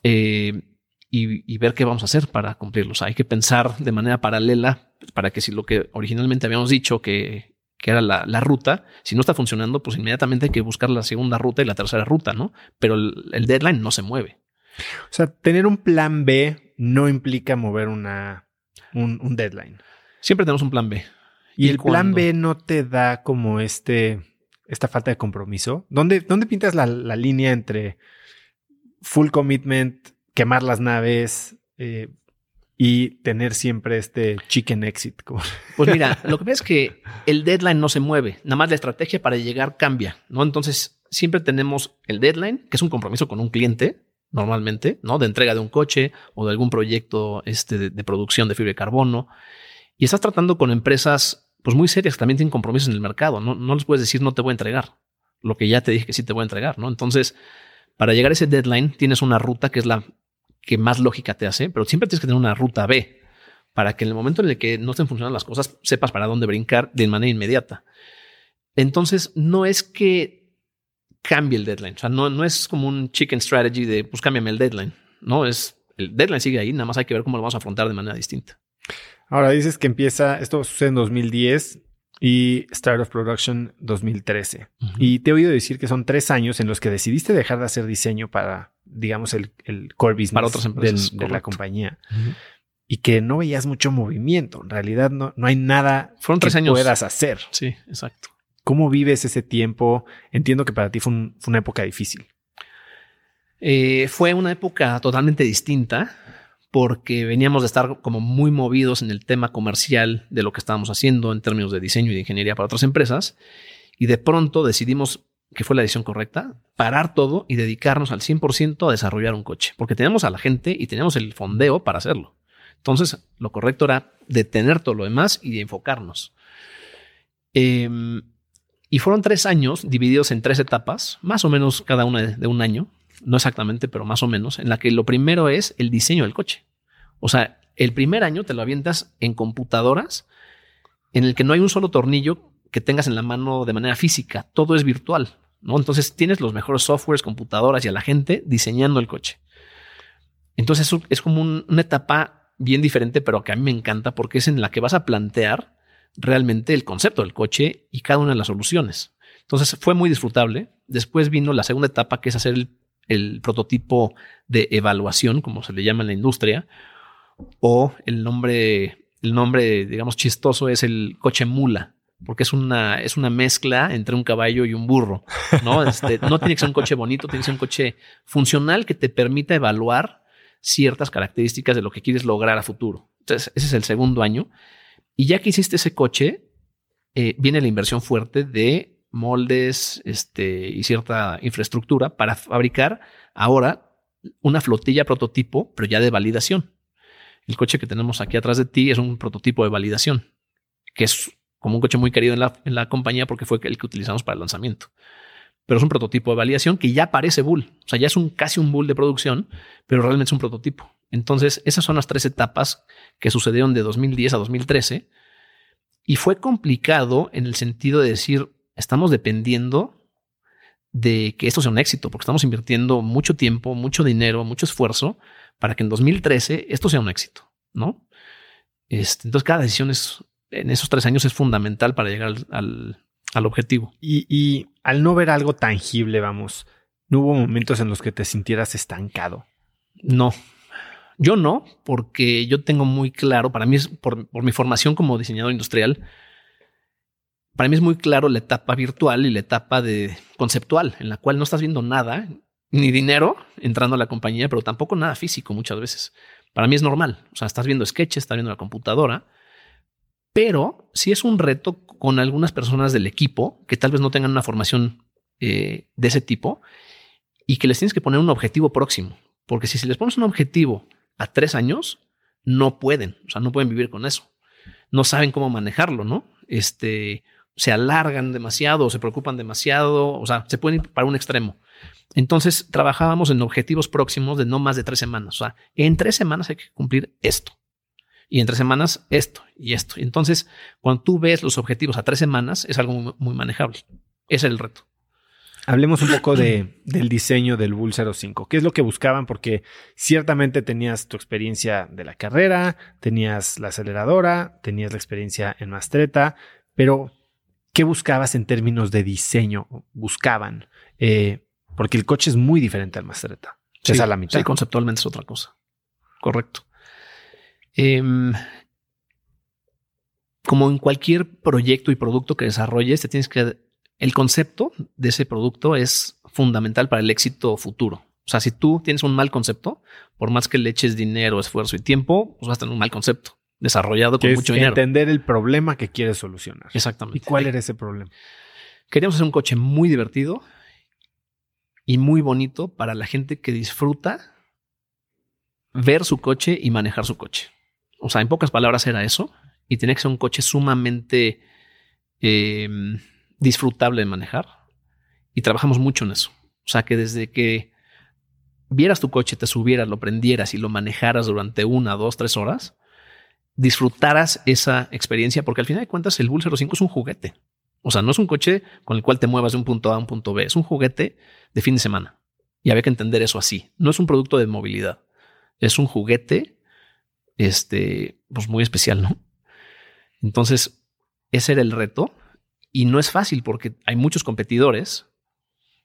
eh, y, y, ver qué vamos a hacer para cumplirlos. hay que pensar de manera paralela para que si lo que originalmente habíamos dicho que que era la, ruta, si no está funcionando, pues inmediatamente hay que buscar la segunda ruta y la tercera ruta, ¿no? Pero el, deadline no se mueve. O sea, tener un plan B no implica mover una, un, deadline. Siempre tenemos un plan B. ¿Y, el plan B no te da como este, esta falta de compromiso? ¿Dónde, dónde pintas la, la línea entre full commitment, quemar las naves, eh, y tener siempre este chicken exit. Pues mira, lo que pasa es que el deadline no se mueve, nada más la estrategia para llegar cambia, ¿no? Entonces, siempre tenemos el deadline, que es un compromiso con un cliente, normalmente, ¿no? De entrega de un coche o de algún proyecto este, de, producción de fibra de carbono. Y estás tratando con empresas pues muy serias que también tienen compromisos en el mercado. No, no les puedes decir no te voy a entregar lo que ya te dije que sí te voy a entregar, ¿no? Entonces, para llegar a ese deadline tienes una ruta que es la que más lógica te hace, pero siempre tienes que tener una ruta B para que en el momento en el que no estén funcionando las cosas, sepas para dónde brincar de manera inmediata. Entonces, no es que cambie el deadline. O sea, no, no es como un chicken strategy de pues cámbiame el deadline. No, es el deadline sigue ahí, nada más hay que ver cómo lo vamos a afrontar de manera distinta. Ahora dices que empieza, esto sucede en 2010 y Start of Production 2013. Y te he oído decir que son tres años en los que decidiste dejar de hacer diseño para digamos, el, el core business Para otras empresas, de la compañía. Y que no veías mucho movimiento. En realidad no, no hay nada Fueron tres que años. puedas hacer. Sí, exacto. ¿Cómo vives ese tiempo? Entiendo que para ti fue, una época difícil. Eh, fue una época totalmente distinta porque veníamos de estar como muy movidos en el tema comercial de lo que estábamos haciendo en términos de diseño y de ingeniería para otras empresas. Y de pronto decidimos que fue la decisión correcta, parar todo y dedicarnos al 100% a desarrollar un coche, porque tenemos a la gente y tenemos el fondeo para hacerlo. Entonces, lo correcto era detener todo lo demás y enfocarnos. Em, y fueron tres años divididos en tres etapas, más o menos cada una de un año, no exactamente, pero más o menos, en la que lo primero es el diseño del coche. O sea, el primer año te lo avientas en computadoras en el que no hay un solo tornillo que tengas en la mano de manera física, todo es virtual, ¿no? Entonces tienes los mejores softwares, computadoras y a la gente diseñando el coche. Entonces es como una etapa bien diferente, pero que a mí me encanta porque es en la que vas a plantear realmente el concepto del coche y cada una de las soluciones. Entonces fue muy disfrutable. Después vino la segunda etapa, que es hacer el el prototipo de evaluación, como se le llama en la industria, o el nombre, el nombre, digamos, chistoso es el coche mula, porque es una, es una mezcla entre un caballo y un burro. ¿no? Este, no tiene que ser un coche bonito, tiene que ser un coche funcional que te permita evaluar ciertas características de lo que quieres lograr a futuro. Entonces, ese es el segundo año. Y ya que hiciste ese coche, eh, viene la inversión fuerte de moldes este, y cierta infraestructura para fabricar ahora una flotilla prototipo, pero ya de validación. El coche que tenemos aquí atrás de ti es un prototipo de validación, que es como un coche muy querido en la, en la compañía porque fue el que utilizamos para el lanzamiento. Pero es un prototipo de validación que ya parece Bull. O sea, ya es un casi un Bull de producción, pero realmente es un prototipo. Entonces, esas son las tres etapas que sucedieron de 2010 a 2013. Y fue complicado en el sentido de decir, estamos dependiendo de que esto sea un éxito, porque estamos invirtiendo mucho tiempo, mucho dinero, mucho esfuerzo para que en 2013 esto sea un éxito, ¿no? Este, entonces, cada decisión es, en esos tres años es fundamental para llegar al, objetivo. Y, y, al no ver algo tangible, vamos, ¿no hubo momentos en los que te sintieras estancado? No, yo no, porque yo tengo muy claro, para mí es por, por mi formación como diseñador industrial, para mí es muy claro la etapa virtual y la etapa de conceptual, en la cual no estás viendo nada, ni dinero entrando a la compañía, pero tampoco nada físico muchas veces. Para mí es normal. O sea, estás viendo sketches, estás viendo la computadora, pero si es un reto con algunas personas del equipo que tal vez no tengan una formación eh, de ese tipo y que les tienes que poner un objetivo próximo. Porque si se les pones un objetivo a tres años, no pueden, o sea, no pueden vivir con eso. No saben cómo manejarlo, ¿no? Este, se alargan demasiado, se preocupan demasiado, o sea, se pueden ir para un extremo. Entonces trabajábamos en objetivos próximos de no más de tres semanas. O sea, en tres semanas hay que cumplir esto. Y en tres semanas esto y esto. Entonces, cuando tú ves los objetivos a tres semanas, es algo muy, manejable. Ese es el reto. Hablemos un poco de, del diseño del Bull 05. ¿Qué es lo que buscaban? Porque ciertamente tenías tu experiencia de la carrera, tenías la aceleradora, tenías la experiencia en Mastreta, pero ¿qué buscabas en términos de diseño? Buscaban, eh, porque el coche es muy diferente al Mastretta. Sí, es a la mitad. Sí, conceptualmente es otra cosa. Correcto. Em, como en cualquier proyecto y producto que desarrolles, te tienes que. El concepto de ese producto es fundamental para el éxito futuro. O sea, si tú tienes un mal concepto, por más que le eches dinero, esfuerzo y tiempo, pues vas a tener un mal concepto desarrollado con mucho dinero. Entender el problema que quieres solucionar. Exactamente. ¿Y cuál era ese problema? Queríamos hacer un coche muy divertido y muy bonito para la gente que disfruta ver su coche y manejar su coche. O sea, en pocas palabras era eso. Y tenía que ser un coche sumamente em, disfrutable de manejar. Y trabajamos mucho en eso. O sea, que desde que vieras tu coche, te subieras, lo prendieras y lo manejaras durante una, dos, tres horas, disfrutaras esa experiencia, porque al final de cuentas el Bull 05 es un juguete. O sea, no es un coche con el cual te muevas de un punto A a un punto B, es un juguete de fin de semana. Y había que entender eso así. No es un producto de movilidad, es un juguete, este, pues muy especial, ¿no? Entonces, ese era el reto y no es fácil porque hay muchos competidores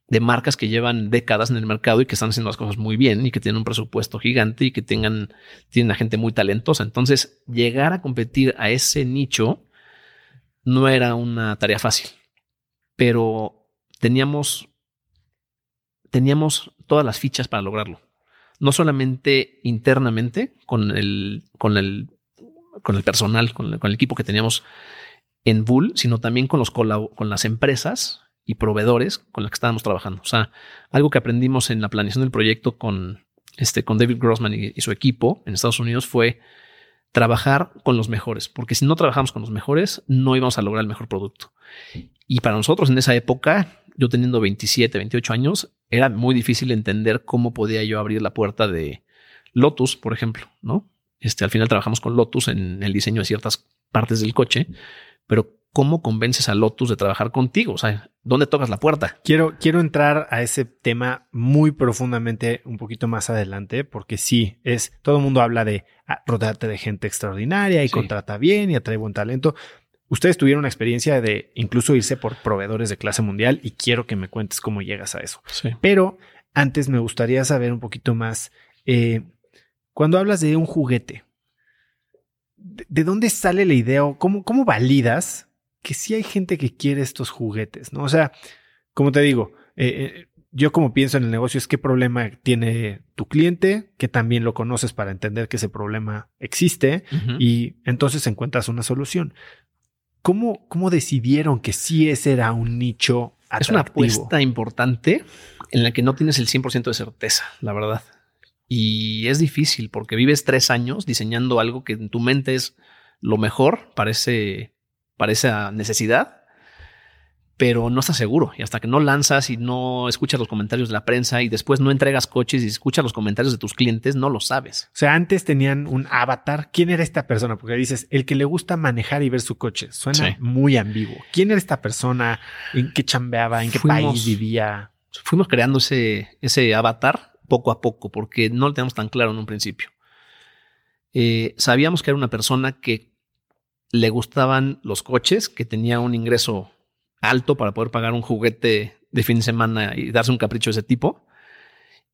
de marcas que llevan décadas en el mercado y que están haciendo las cosas muy bien y que tienen un presupuesto gigante y que tengan, tienen a gente muy talentosa. Entonces, llegar a competir a ese nicho no era una tarea fácil, pero teníamos, teníamos todas las fichas para lograrlo. no solamente internamente con el, con el, con el personal, con el, equipo que teníamos en Bull, sino también con, los con las empresas y proveedores con los que estábamos trabajando. O sea, algo que aprendimos en la planeación del proyecto con, este, con David Grossman y, y su equipo en Estados Unidos fue trabajar con los mejores, porque si no trabajamos con los mejores, no íbamos a lograr el mejor producto. Y para nosotros en esa época, yo teniendo 27, 28 años, era muy difícil entender cómo podía yo abrir la puerta de Lotus, por ejemplo, ¿no? Este, al final trabajamos con Lotus en el diseño de ciertas partes del coche, pero ¿cómo convences a Lotus de trabajar contigo? O sea, ¿dónde tocas la puerta? Quiero, quiero entrar a ese tema muy profundamente un poquito más adelante, porque sí, es, todo el mundo habla de ah, rodearte de gente extraordinaria y contrata bien y atrae buen talento. Ustedes tuvieron una experiencia de incluso irse por proveedores de clase mundial y quiero que me cuentes cómo llegas a eso. Pero antes me gustaría saber un poquito más, eh, cuando hablas de un juguete, ¿de, dónde sale la idea o cómo, cómo validas que sí hay gente que quiere estos juguetes? ¿no? O sea, como te digo, eh, eh, yo como pienso en el negocio es qué problema tiene tu cliente, que también lo conoces para entender que ese problema existe y entonces encuentras una solución. ¿Cómo, ¿Cómo decidieron que sí ese era un nicho atractivo? Es una apuesta importante en la que no tienes el 100% de certeza, la verdad. Y es difícil porque vives tres años diseñando algo que en tu mente es lo mejor para, para esa necesidad pero no estás seguro. Y hasta que no lanzas y no escuchas los comentarios de la prensa y después no entregas coches y escuchas los comentarios de tus clientes, no lo sabes. O sea, antes tenían un avatar. ¿Quién era esta persona? Porque dices, el que le gusta manejar y ver su coche. Suena muy ambiguo. ¿Quién era esta persona? ¿En qué chambeaba? ¿En qué país vivía? Fuimos creando ese, ese avatar poco a poco porque no lo teníamos tan claro en un principio. Eh, sabíamos que era una persona que le gustaban los coches, que tenía un ingreso alto para poder pagar un juguete de fin de semana y darse un capricho de ese tipo.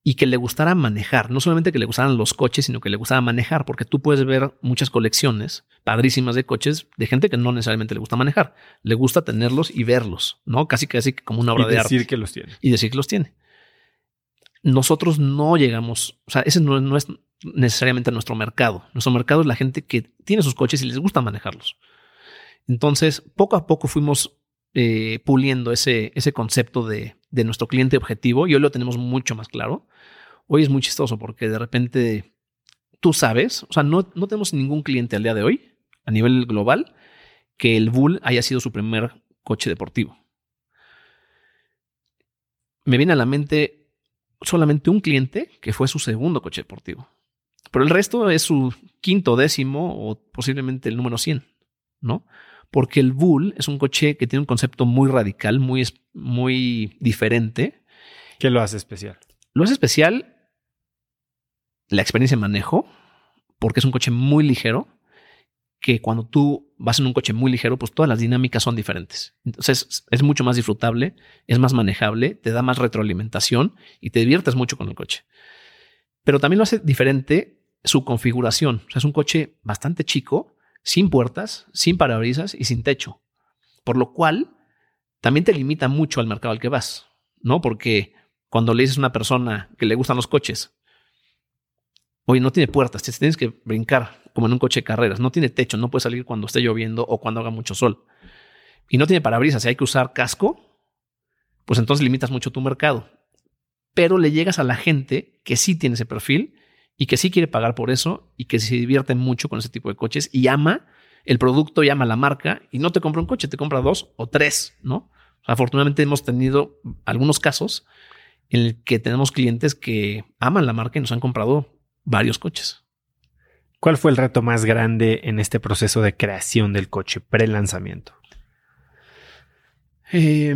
Y que le gustara manejar, no solamente que le gustaran los coches, sino que le gustara manejar, porque tú puedes ver muchas colecciones padrísimas de coches de gente que no necesariamente le gusta manejar, le gusta tenerlos y verlos, ¿no? Casi casi como una obra de arte. Y decir que los tiene. Y decir que los tiene. Nosotros no llegamos, o sea, ese no, es necesariamente nuestro mercado. Nuestro mercado es la gente que tiene sus coches y les gusta manejarlos. Entonces, poco a poco fuimos eh, puliendo ese, ese concepto de, de, nuestro cliente objetivo y hoy lo tenemos mucho más claro. Hoy es muy chistoso porque de repente tú sabes, o sea, no, no tenemos ningún cliente al día de hoy a nivel global que el Bull haya sido su primer coche deportivo. Me viene a la mente solamente un cliente que fue su segundo coche deportivo. Pero el resto es su quinto décimo o posiblemente el número 100, ¿no? porque el Bull es un coche que tiene un concepto muy radical, muy, muy diferente. ¿Qué lo hace especial? Lo hace especial la experiencia de manejo, porque es un coche muy ligero, que cuando tú vas en un coche muy ligero, pues todas las dinámicas son diferentes. Entonces es mucho más disfrutable, es más manejable, te da más retroalimentación y te diviertes mucho con el coche. Pero también lo hace diferente su configuración. O sea, es un coche bastante chico, sin puertas, sin parabrisas y sin techo. Por lo cual, también te limita mucho al mercado al que vas, ¿no? Porque cuando le dices a una persona que le gustan los coches, oye, no tiene puertas, tienes que brincar como en un coche de carreras, no tiene techo, no puede salir cuando esté lloviendo o cuando haga mucho sol. Y no tiene parabrisas, si hay que usar casco, pues entonces limitas mucho tu mercado. Pero le llegas a la gente que sí tiene ese perfil y que sí quiere pagar por eso y que se divierte mucho con ese tipo de coches y ama el producto y ama la marca y no te compra un coche, te compra dos o tres, ¿no? Afortunadamente hemos tenido algunos casos en el que tenemos clientes que aman la marca y nos han comprado varios coches. ¿Cuál fue el reto más grande en este proceso de creación del coche pre-lanzamiento? Eh,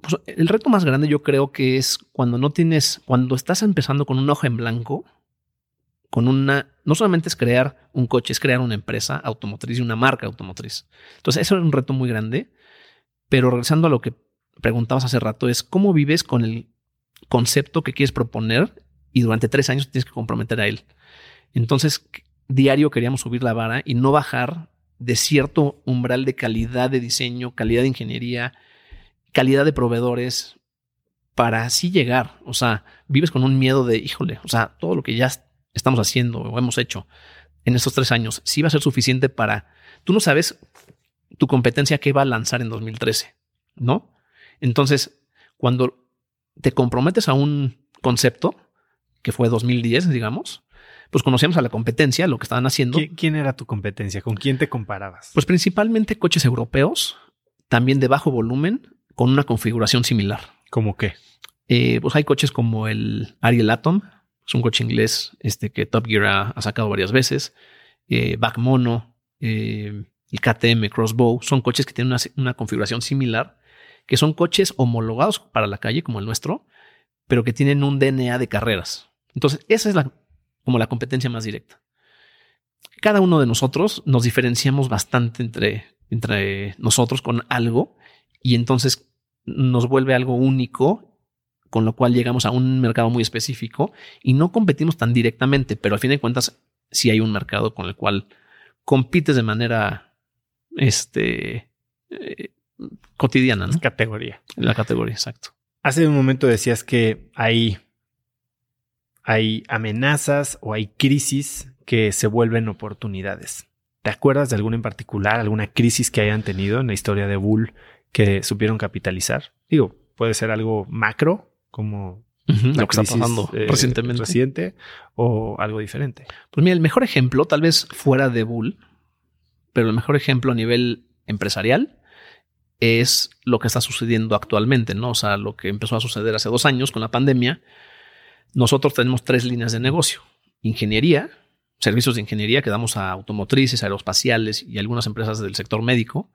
pues, el reto más grande yo creo que es cuando no tienes, cuando estás empezando con un hoja en blanco, con una, no solamente es crear un coche, es crear una empresa automotriz y una marca automotriz. Entonces, eso es un reto muy grande, pero regresando a lo que preguntabas hace rato, es cómo vives con el concepto que quieres proponer y durante tres años tienes que comprometer a él. Entonces, diario queríamos subir la vara y no bajar de cierto umbral de calidad de diseño, calidad de ingeniería, calidad de proveedores para así llegar. O sea, vives con un miedo de, híjole, o sea, todo lo que ya estamos haciendo o hemos hecho en estos tres años, sí va a ser suficiente para, tú no sabes tu competencia que va a lanzar en 2013, ¿no? Entonces, cuando te comprometes a un concepto, que fue 2010, digamos, pues conocíamos a la competencia, lo que estaban haciendo. ¿Quién era tu competencia? ¿Con quién te comparabas? Pues principalmente coches europeos, también de bajo volumen, con una configuración similar. ¿Cómo qué? Eh, pues hay coches como el Ariel Atom, es un coche inglés este, que Top Gear ha, sacado varias veces, eh, Back Mono, eh, el KTM Crossbow, son coches que tienen una, una configuración similar, que son coches homologados para la calle como el nuestro, pero que tienen un DNA de carreras. Entonces, esa es la, como la competencia más directa. Cada uno de nosotros nos diferenciamos bastante entre, entre nosotros con algo y entonces nos vuelve algo único, con lo cual llegamos a un mercado muy específico y no competimos tan directamente, pero al fin de cuentas sí hay un mercado con el cual compites de manera este, eh, cotidiana. ¿no? Categoría. La categoría, exacto. Hace un momento decías que hay, hay amenazas o hay crisis que se vuelven oportunidades. ¿Te acuerdas de alguna en particular, alguna crisis que hayan tenido en la historia de Bull que supieron capitalizar? Digo, puede ser algo macro, como lo que está pasando eh, recientemente. Reciente, o algo diferente. Pues mira, el mejor ejemplo, tal vez fuera de Bull, pero el mejor ejemplo a nivel empresarial es lo que está sucediendo actualmente, ¿no? O sea, lo que empezó a suceder hace dos años con la pandemia. Nosotros tenemos tres líneas de negocio. Ingeniería, servicios de ingeniería que damos a automotrices, aeroespaciales y algunas empresas del sector médico.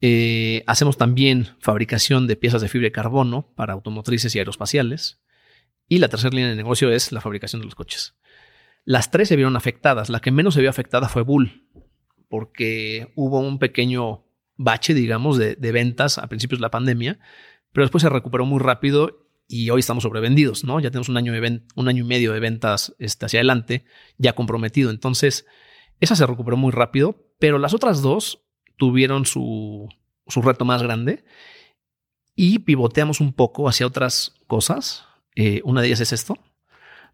Eh, hacemos también fabricación de piezas de fibra de carbono para automotrices y aeroespaciales. Y la tercera línea de negocio es la fabricación de los coches. Las tres se vieron afectadas. La que menos se vio afectada fue Bull, porque hubo un pequeño bache, digamos, de, ventas a principios de la pandemia, pero después se recuperó muy rápido y hoy estamos sobrevendidos, ¿no? Ya tenemos un año, un año y medio de ventas este, hacia adelante, ya comprometido. Entonces, esa se recuperó muy rápido, pero las otras dos tuvieron su, su reto más grande y pivoteamos un poco hacia otras cosas. Eh, una de ellas es esto,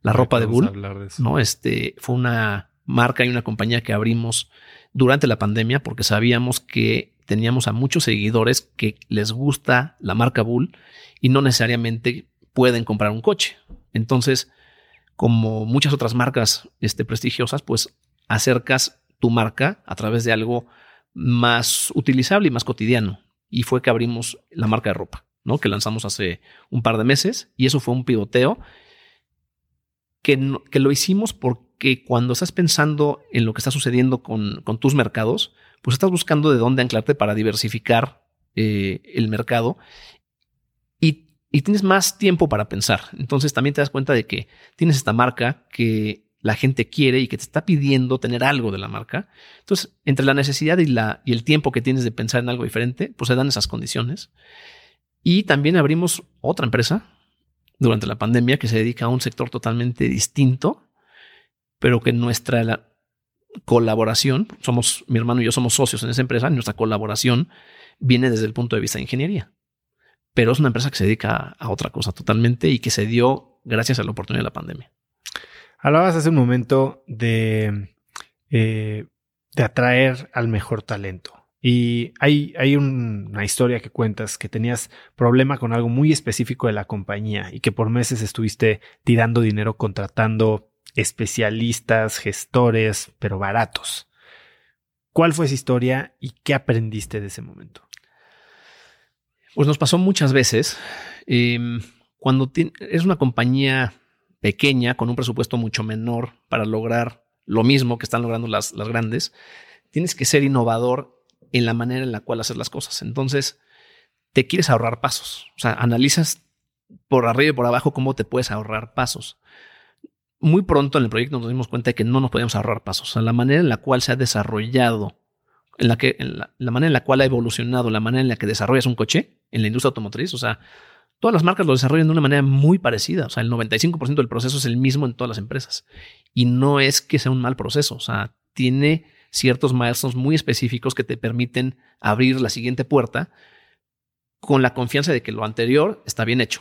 la ropa de Bull. ¿no? Este, fue una marca y una compañía que abrimos durante la pandemia porque sabíamos que teníamos a muchos seguidores que les gusta la marca Bull y no necesariamente pueden comprar un coche. Entonces, como muchas otras marcas este, prestigiosas, pues acercas tu marca a través de algo más utilizable y más cotidiano. Y fue que abrimos la marca de ropa, ¿no? Que lanzamos hace un par de meses y eso fue un pivoteo que, que lo hicimos porque cuando estás pensando en lo que está sucediendo con, con tus mercados, pues estás buscando de dónde anclarte para diversificar eh, el mercado y, tienes más tiempo para pensar. Entonces también te das cuenta de que tienes esta marca que la gente quiere y que te está pidiendo tener algo de la marca. Entonces, entre la necesidad y, la, y el tiempo que tienes de pensar en algo diferente, pues se dan esas condiciones. Y también abrimos otra empresa durante la pandemia que se dedica a un sector totalmente distinto, pero que nuestra colaboración, somos, mi hermano y yo somos socios en esa empresa, nuestra colaboración viene desde el punto de vista de ingeniería. Pero es una empresa que se dedica a otra cosa totalmente y que se dio gracias a la oportunidad de la pandemia. Hablabas hace un momento de, eh, de atraer al mejor talento. Y hay, hay una historia que cuentas que tenías problema con algo muy específico de la compañía y que por meses estuviste tirando dinero contratando especialistas, gestores, pero baratos. ¿Cuál fue esa historia y qué aprendiste de ese momento? Pues nos pasó muchas veces. Em, cuando es una compañía pequeña, con un presupuesto mucho menor para lograr lo mismo que están logrando las, las grandes, tienes que ser innovador en la manera en la cual hacer las cosas. Entonces, te quieres ahorrar pasos. O sea, analizas por arriba y por abajo cómo te puedes ahorrar pasos muy pronto en el proyecto nos dimos cuenta de que no nos podíamos ahorrar pasos. O sea, la manera en la cual se ha desarrollado, en la, que, la, manera en la cual ha evolucionado, la manera en la que desarrollas un coche en la industria automotriz, o sea, todas las marcas lo desarrollan de una manera muy parecida. O sea, el 95% del proceso es el mismo en todas las empresas. Y no es que sea un mal proceso. O sea, tiene ciertos maestros muy específicos que te permiten abrir la siguiente puerta con la confianza de que lo anterior está bien hecho.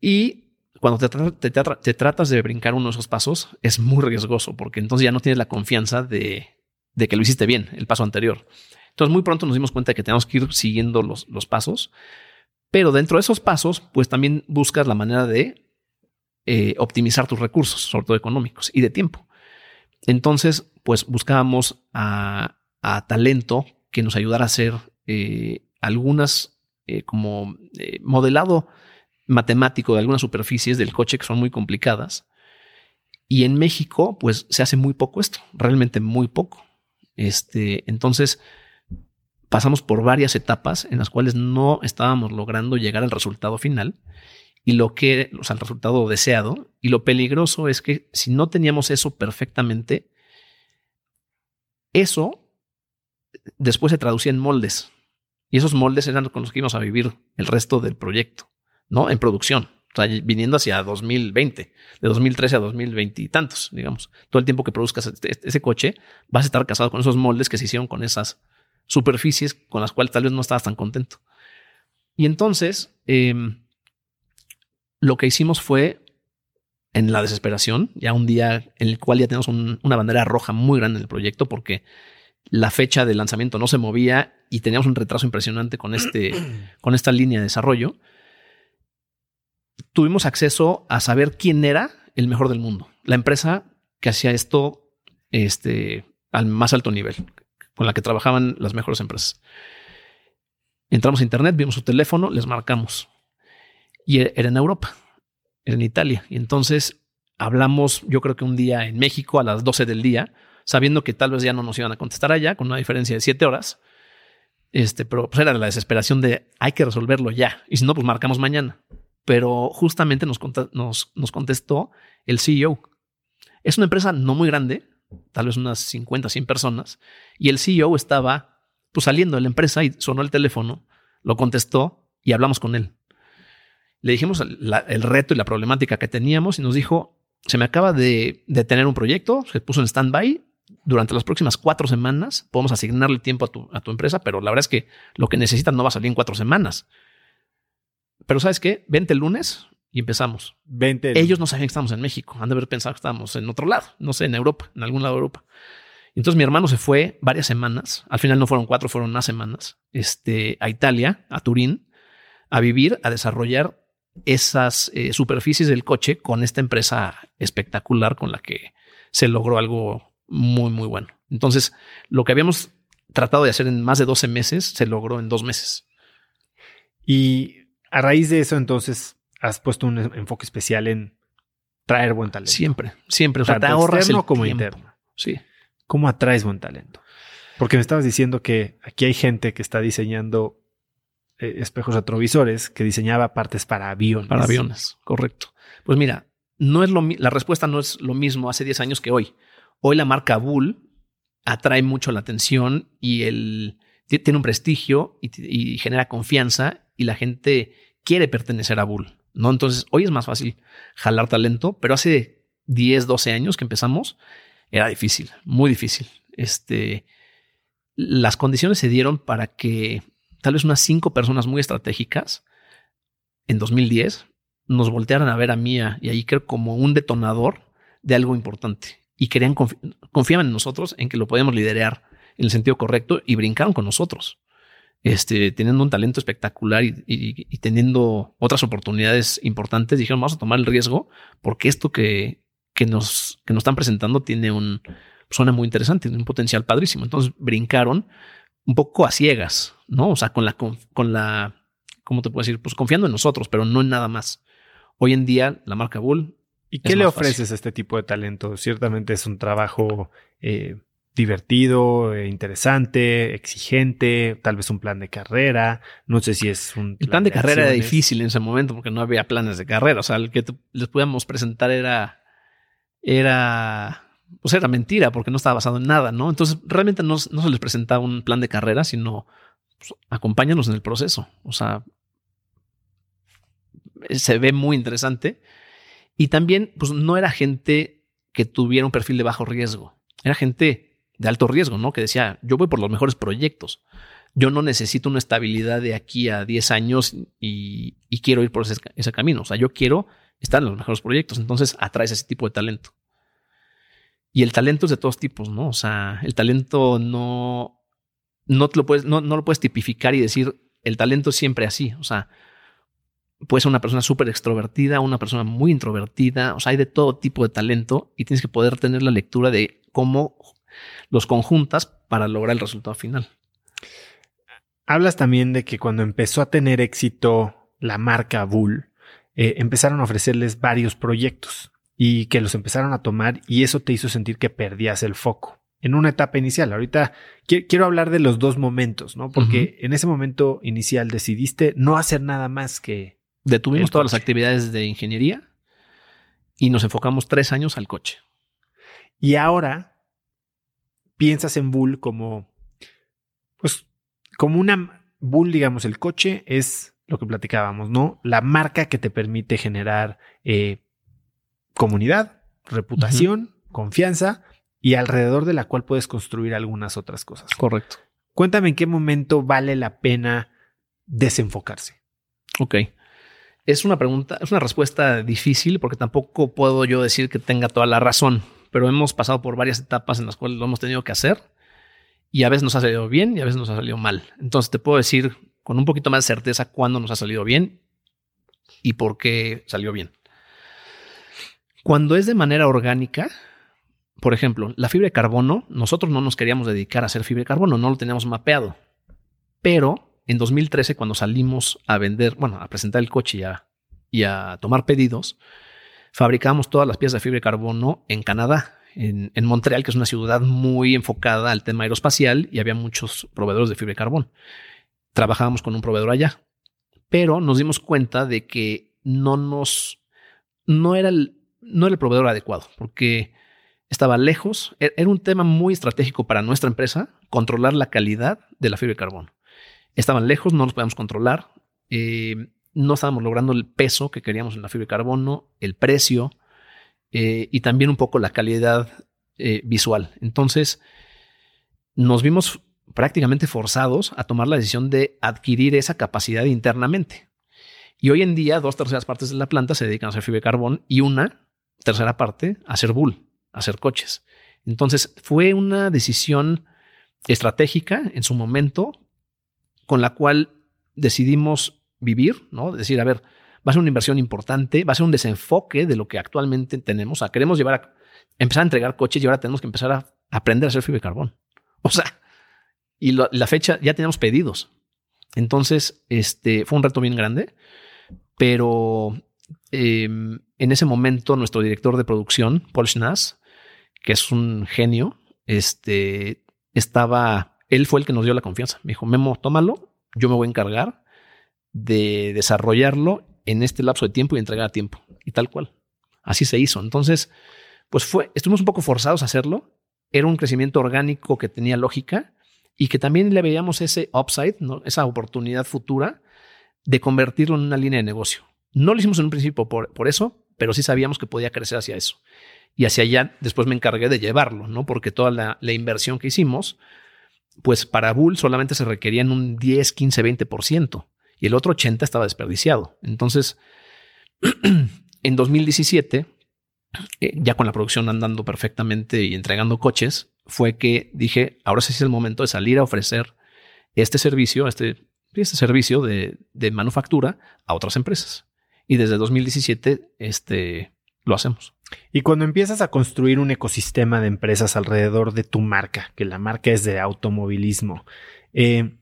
Y cuando te, te, tratas de brincar uno de esos pasos, es muy riesgoso porque entonces ya no tienes la confianza de, que lo hiciste bien el paso anterior. Entonces muy pronto nos dimos cuenta de que tenemos que ir siguiendo los, pasos, pero dentro de esos pasos, pues también buscas la manera de eh, optimizar tus recursos, sobre todo económicos y de tiempo. Entonces, pues buscábamos a, talento que nos ayudara a hacer eh, algunas eh, como modelado matemático de algunas superficies del coche que son muy complicadas. Y en México, pues se hace muy poco esto, realmente muy poco. Este, entonces, pasamos por varias etapas en las cuales no estábamos logrando llegar al resultado final y lo que, o sea, al resultado deseado. Y lo peligroso es que si no teníamos eso perfectamente, eso después se traducía en moldes. Y esos moldes eran con los que íbamos a vivir el resto del proyecto, ¿no? En producción. O sea, viniendo hacia 2020, de 2013 a 2020 y tantos, digamos. Todo el tiempo que produzcas este, ese coche, vas a estar casado con esos moldes que se hicieron con esas superficies con las cuales tal vez no estabas tan contento. Y entonces, em, lo que hicimos fue, en la desesperación, ya un día en el cual ya tenemos una bandera roja muy grande en el proyecto porque la fecha de lanzamiento no se movía y teníamos un retraso impresionante con, este, con esta línea de desarrollo, tuvimos acceso a saber quién era el mejor del mundo, la empresa que hacía esto este, al más alto nivel, con la que trabajaban las mejores empresas. Entramos a internet, vimos su teléfono, les marcamos. Y e-, era en Europa, era en Italia. Y entonces hablamos, yo creo que un día en México a las 12 del día, sabiendo que tal vez ya no nos iban a contestar allá, con una diferencia de 7 horas. Este, pero pues era la desesperación de hay que resolverlo ya. Y si no, pues marcamos mañana. Pero justamente nos, nos, nos contestó el CEO. Es una empresa no muy grande, tal vez unas 50, 100 personas, y el CEO estaba pues, saliendo de la empresa y sonó el teléfono, lo contestó y hablamos con él. Le dijimos el reto y la problemática que teníamos y nos dijo, se me acaba de, tener un proyecto, se puso en stand-by, durante las próximas cuatro semanas podemos asignarle tiempo a tu, a tu empresa, pero la verdad es que lo que necesitas no va a salir en cuatro semanas. Pero ¿sabes qué? Vente el lunes, y empezamos. 20. Ellos no sabían que estábamos en México, han de haber pensado que estábamos en otro lado, no sé, en Europa, en algún lado de Europa. Entonces mi hermano se fue varias semanas, al final no fueron cuatro, fueron unas semanas, este, a Italia, a Turín, a vivir, a desarrollar esas eh, superficies del coche con esta empresa espectacular con la que se logró algo muy, muy bueno. Entonces, lo que habíamos tratado de hacer en más de 12 meses, se logró en dos meses. Y a raíz de eso, entonces, has puesto un enfoque especial en traer buen talento. Siempre, siempre. O sea, te ahorras el como interno. Sí. ¿Cómo atraes buen talento? Porque me estabas diciendo que aquí hay gente que está diseñando eh, espejos retrovisores, que diseñaba partes para aviones. Para aviones, correcto. Pues mira, no es lo la respuesta no es lo mismo hace 10 años que hoy. Hoy la marca Bull atrae mucho la atención y el, tiene un prestigio y, genera confianza y la gente quiere pertenecer a Bull. ¿no? Entonces, hoy es más fácil jalar talento, pero hace 10, 12 años que empezamos, era difícil, muy difícil. Este, las condiciones se dieron para que tal vez unas cinco personas muy estratégicas en 2010 nos voltearan a ver a Mía y ahí creo como un detonador de algo importante y querían confiaban en nosotros en que lo podíamos liderar en el sentido correcto y brincaron con nosotros este, teniendo un talento espectacular y, teniendo otras oportunidades importantes, dijeron, vamos a tomar el riesgo porque esto que, que, nos, que nos están presentando tiene un, suena muy interesante, tiene un potencial padrísimo. Entonces brincaron un poco a ciegas, ¿no? O sea, con la, con la, ¿cómo te puedo decir? Pues confiando en nosotros, pero no en nada más. Hoy en día, la marca Bull. ¿Y qué le ofreces a este tipo de talento? Ciertamente es un trabajo eh, divertido, eh, interesante, exigente, tal vez un plan de carrera, no sé si es un... El plan de, carrera era difícil en ese momento porque no había planes de carrera, o sea, el que les podíamos presentar era, era, pues era mentira porque no estaba basado en nada, ¿no? Entonces realmente no, se les presentaba un plan de carrera, sino pues, acompáñanos en el proceso, o sea, se ve muy interesante. Y también pues no era gente que tuviera un perfil de bajo riesgo, era gente de alto riesgo, ¿no? Que decía, yo voy por los mejores proyectos. yo no necesito una estabilidad de aquí a 10 años y, quiero ir por ese, camino. O sea, yo quiero estar en los mejores proyectos. Entonces atraes ese tipo de talento. Y el talento es de todos tipos, ¿no? O sea, el talento no, no te lo puedes, no, no lo puedes tipificar y decir el talento es siempre así. O sea, puede ser una persona súper extrovertida, una persona muy introvertida. O sea, hay de todo tipo de talento y tienes que poder tener la lectura de cómo los conjuntas para lograr el resultado final. Hablas también de que cuando empezó a tener éxito la marca Bull, eh, empezaron a ofrecerles varios proyectos y que los empezaron a tomar y eso te hizo sentir que perdías el foco en una etapa inicial. Ahorita quiero hablar de los dos momentos, ¿no? Porque en ese momento inicial decidiste no hacer nada más que... Detuvimos todas las actividades de ingeniería y nos enfocamos tres años al coche. Y ahora piensas en Bull como, pues, como una Bull, digamos, el coche es lo que platicábamos, ¿no? La marca que te permite generar eh, comunidad, reputación, confianza y alrededor de la cual puedes construir algunas otras cosas. Correcto. Cuéntame en qué momento vale la pena desenfocarse. Ok. Es una pregunta, es una respuesta difícil porque tampoco puedo yo decir que tenga toda la razón, pero hemos pasado por varias etapas en las cuales lo hemos tenido que hacer y a veces nos ha salido bien y a veces nos ha salido mal. Entonces te puedo decir con un poquito más de certeza cuándo nos ha salido bien y por qué salió bien. Cuando es de manera orgánica, por ejemplo, la fibra de carbono, nosotros no nos queríamos dedicar a hacer fibra de carbono, no lo teníamos mapeado. Pero en 2013, cuando salimos a vender, bueno, a presentar el coche y a, y a tomar pedidos, fabricábamos todas las piezas de fibra de carbono en Canadá, en, Montreal, que es una ciudad muy enfocada al tema aeroespacial y había muchos proveedores de fibra de carbono. Trabajábamos con un proveedor allá, pero nos dimos cuenta de que no nos, no era el, no era el proveedor adecuado, porque estaba lejos. E-, era un tema muy estratégico para nuestra empresa, controlar la calidad de la fibra de carbono. Estaban lejos, no los podíamos controlar. Eh, no estábamos logrando el peso que queríamos en la fibra de carbono, el precio eh, y también un poco la calidad eh, visual. Entonces, nos vimos prácticamente forzados a tomar la decisión de adquirir esa capacidad internamente. Y hoy en día, dos terceras partes de la planta se dedican a hacer fibra de carbón y una tercera parte a hacer bull, a hacer coches. Entonces fue una decisión estratégica en su momento con la cual decidimos vivir, ¿no? Decir, a ver, va a ser una inversión importante, va a ser un desenfoque de lo que actualmente tenemos. O sea, queremos llevar a empezar a entregar coches y ahora tenemos que empezar a aprender a hacer fibra de carbón. O sea, y la fecha ya tenemos pedidos. Entonces, este fue un reto bien grande, pero Em, en ese momento nuestro director de producción, Paul Schnass, que es un genio, este, estaba, él fue el que nos dio la confianza. Me dijo, Memo, tómalo, yo me voy a encargar de desarrollarlo en este lapso de tiempo y entregar a tiempo. Y tal cual. Así se hizo. Entonces, pues fue, estuvimos un poco forzados a hacerlo. Era un crecimiento orgánico que tenía lógica y que también le veíamos ese upside, ¿no? esa oportunidad futura de convertirlo en una línea de negocio. No lo hicimos en un principio por, por eso, pero sí sabíamos que podía crecer hacia eso. Y hacia allá después me encargué de llevarlo, ¿no? Porque toda la, inversión que hicimos, pues para Bull solamente se requerían un 10, 15, 20% y el otro 80 estaba desperdiciado. Entonces, en 2017, eh, ya con la producción andando perfectamente y entregando coches, fue que dije, ahora sí es el momento de salir a ofrecer este servicio, este, este servicio de, de manufactura a otras empresas y desde 2017 este, lo hacemos. Y cuando empiezas a construir un ecosistema de empresas alrededor de tu marca, que la marca es de automovilismo, eh,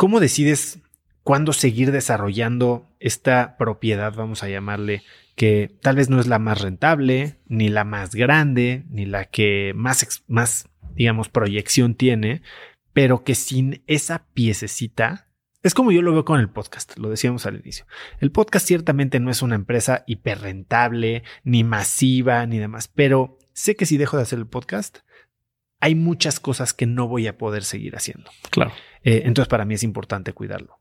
¿cómo decides cuándo seguir desarrollando esta propiedad, vamos a llamarle, que tal vez no es la más rentable, ni la más grande, ni la que más, más digamos, proyección tiene, pero que sin esa piececita es como yo lo veo con el podcast, lo decíamos al inicio. El podcast ciertamente no es una empresa hiperrentable, ni masiva, ni demás, pero sé que si dejo de hacer el podcast, hay muchas cosas que no voy a poder seguir haciendo. Claro. Eh, entonces, para mí es importante cuidarlo.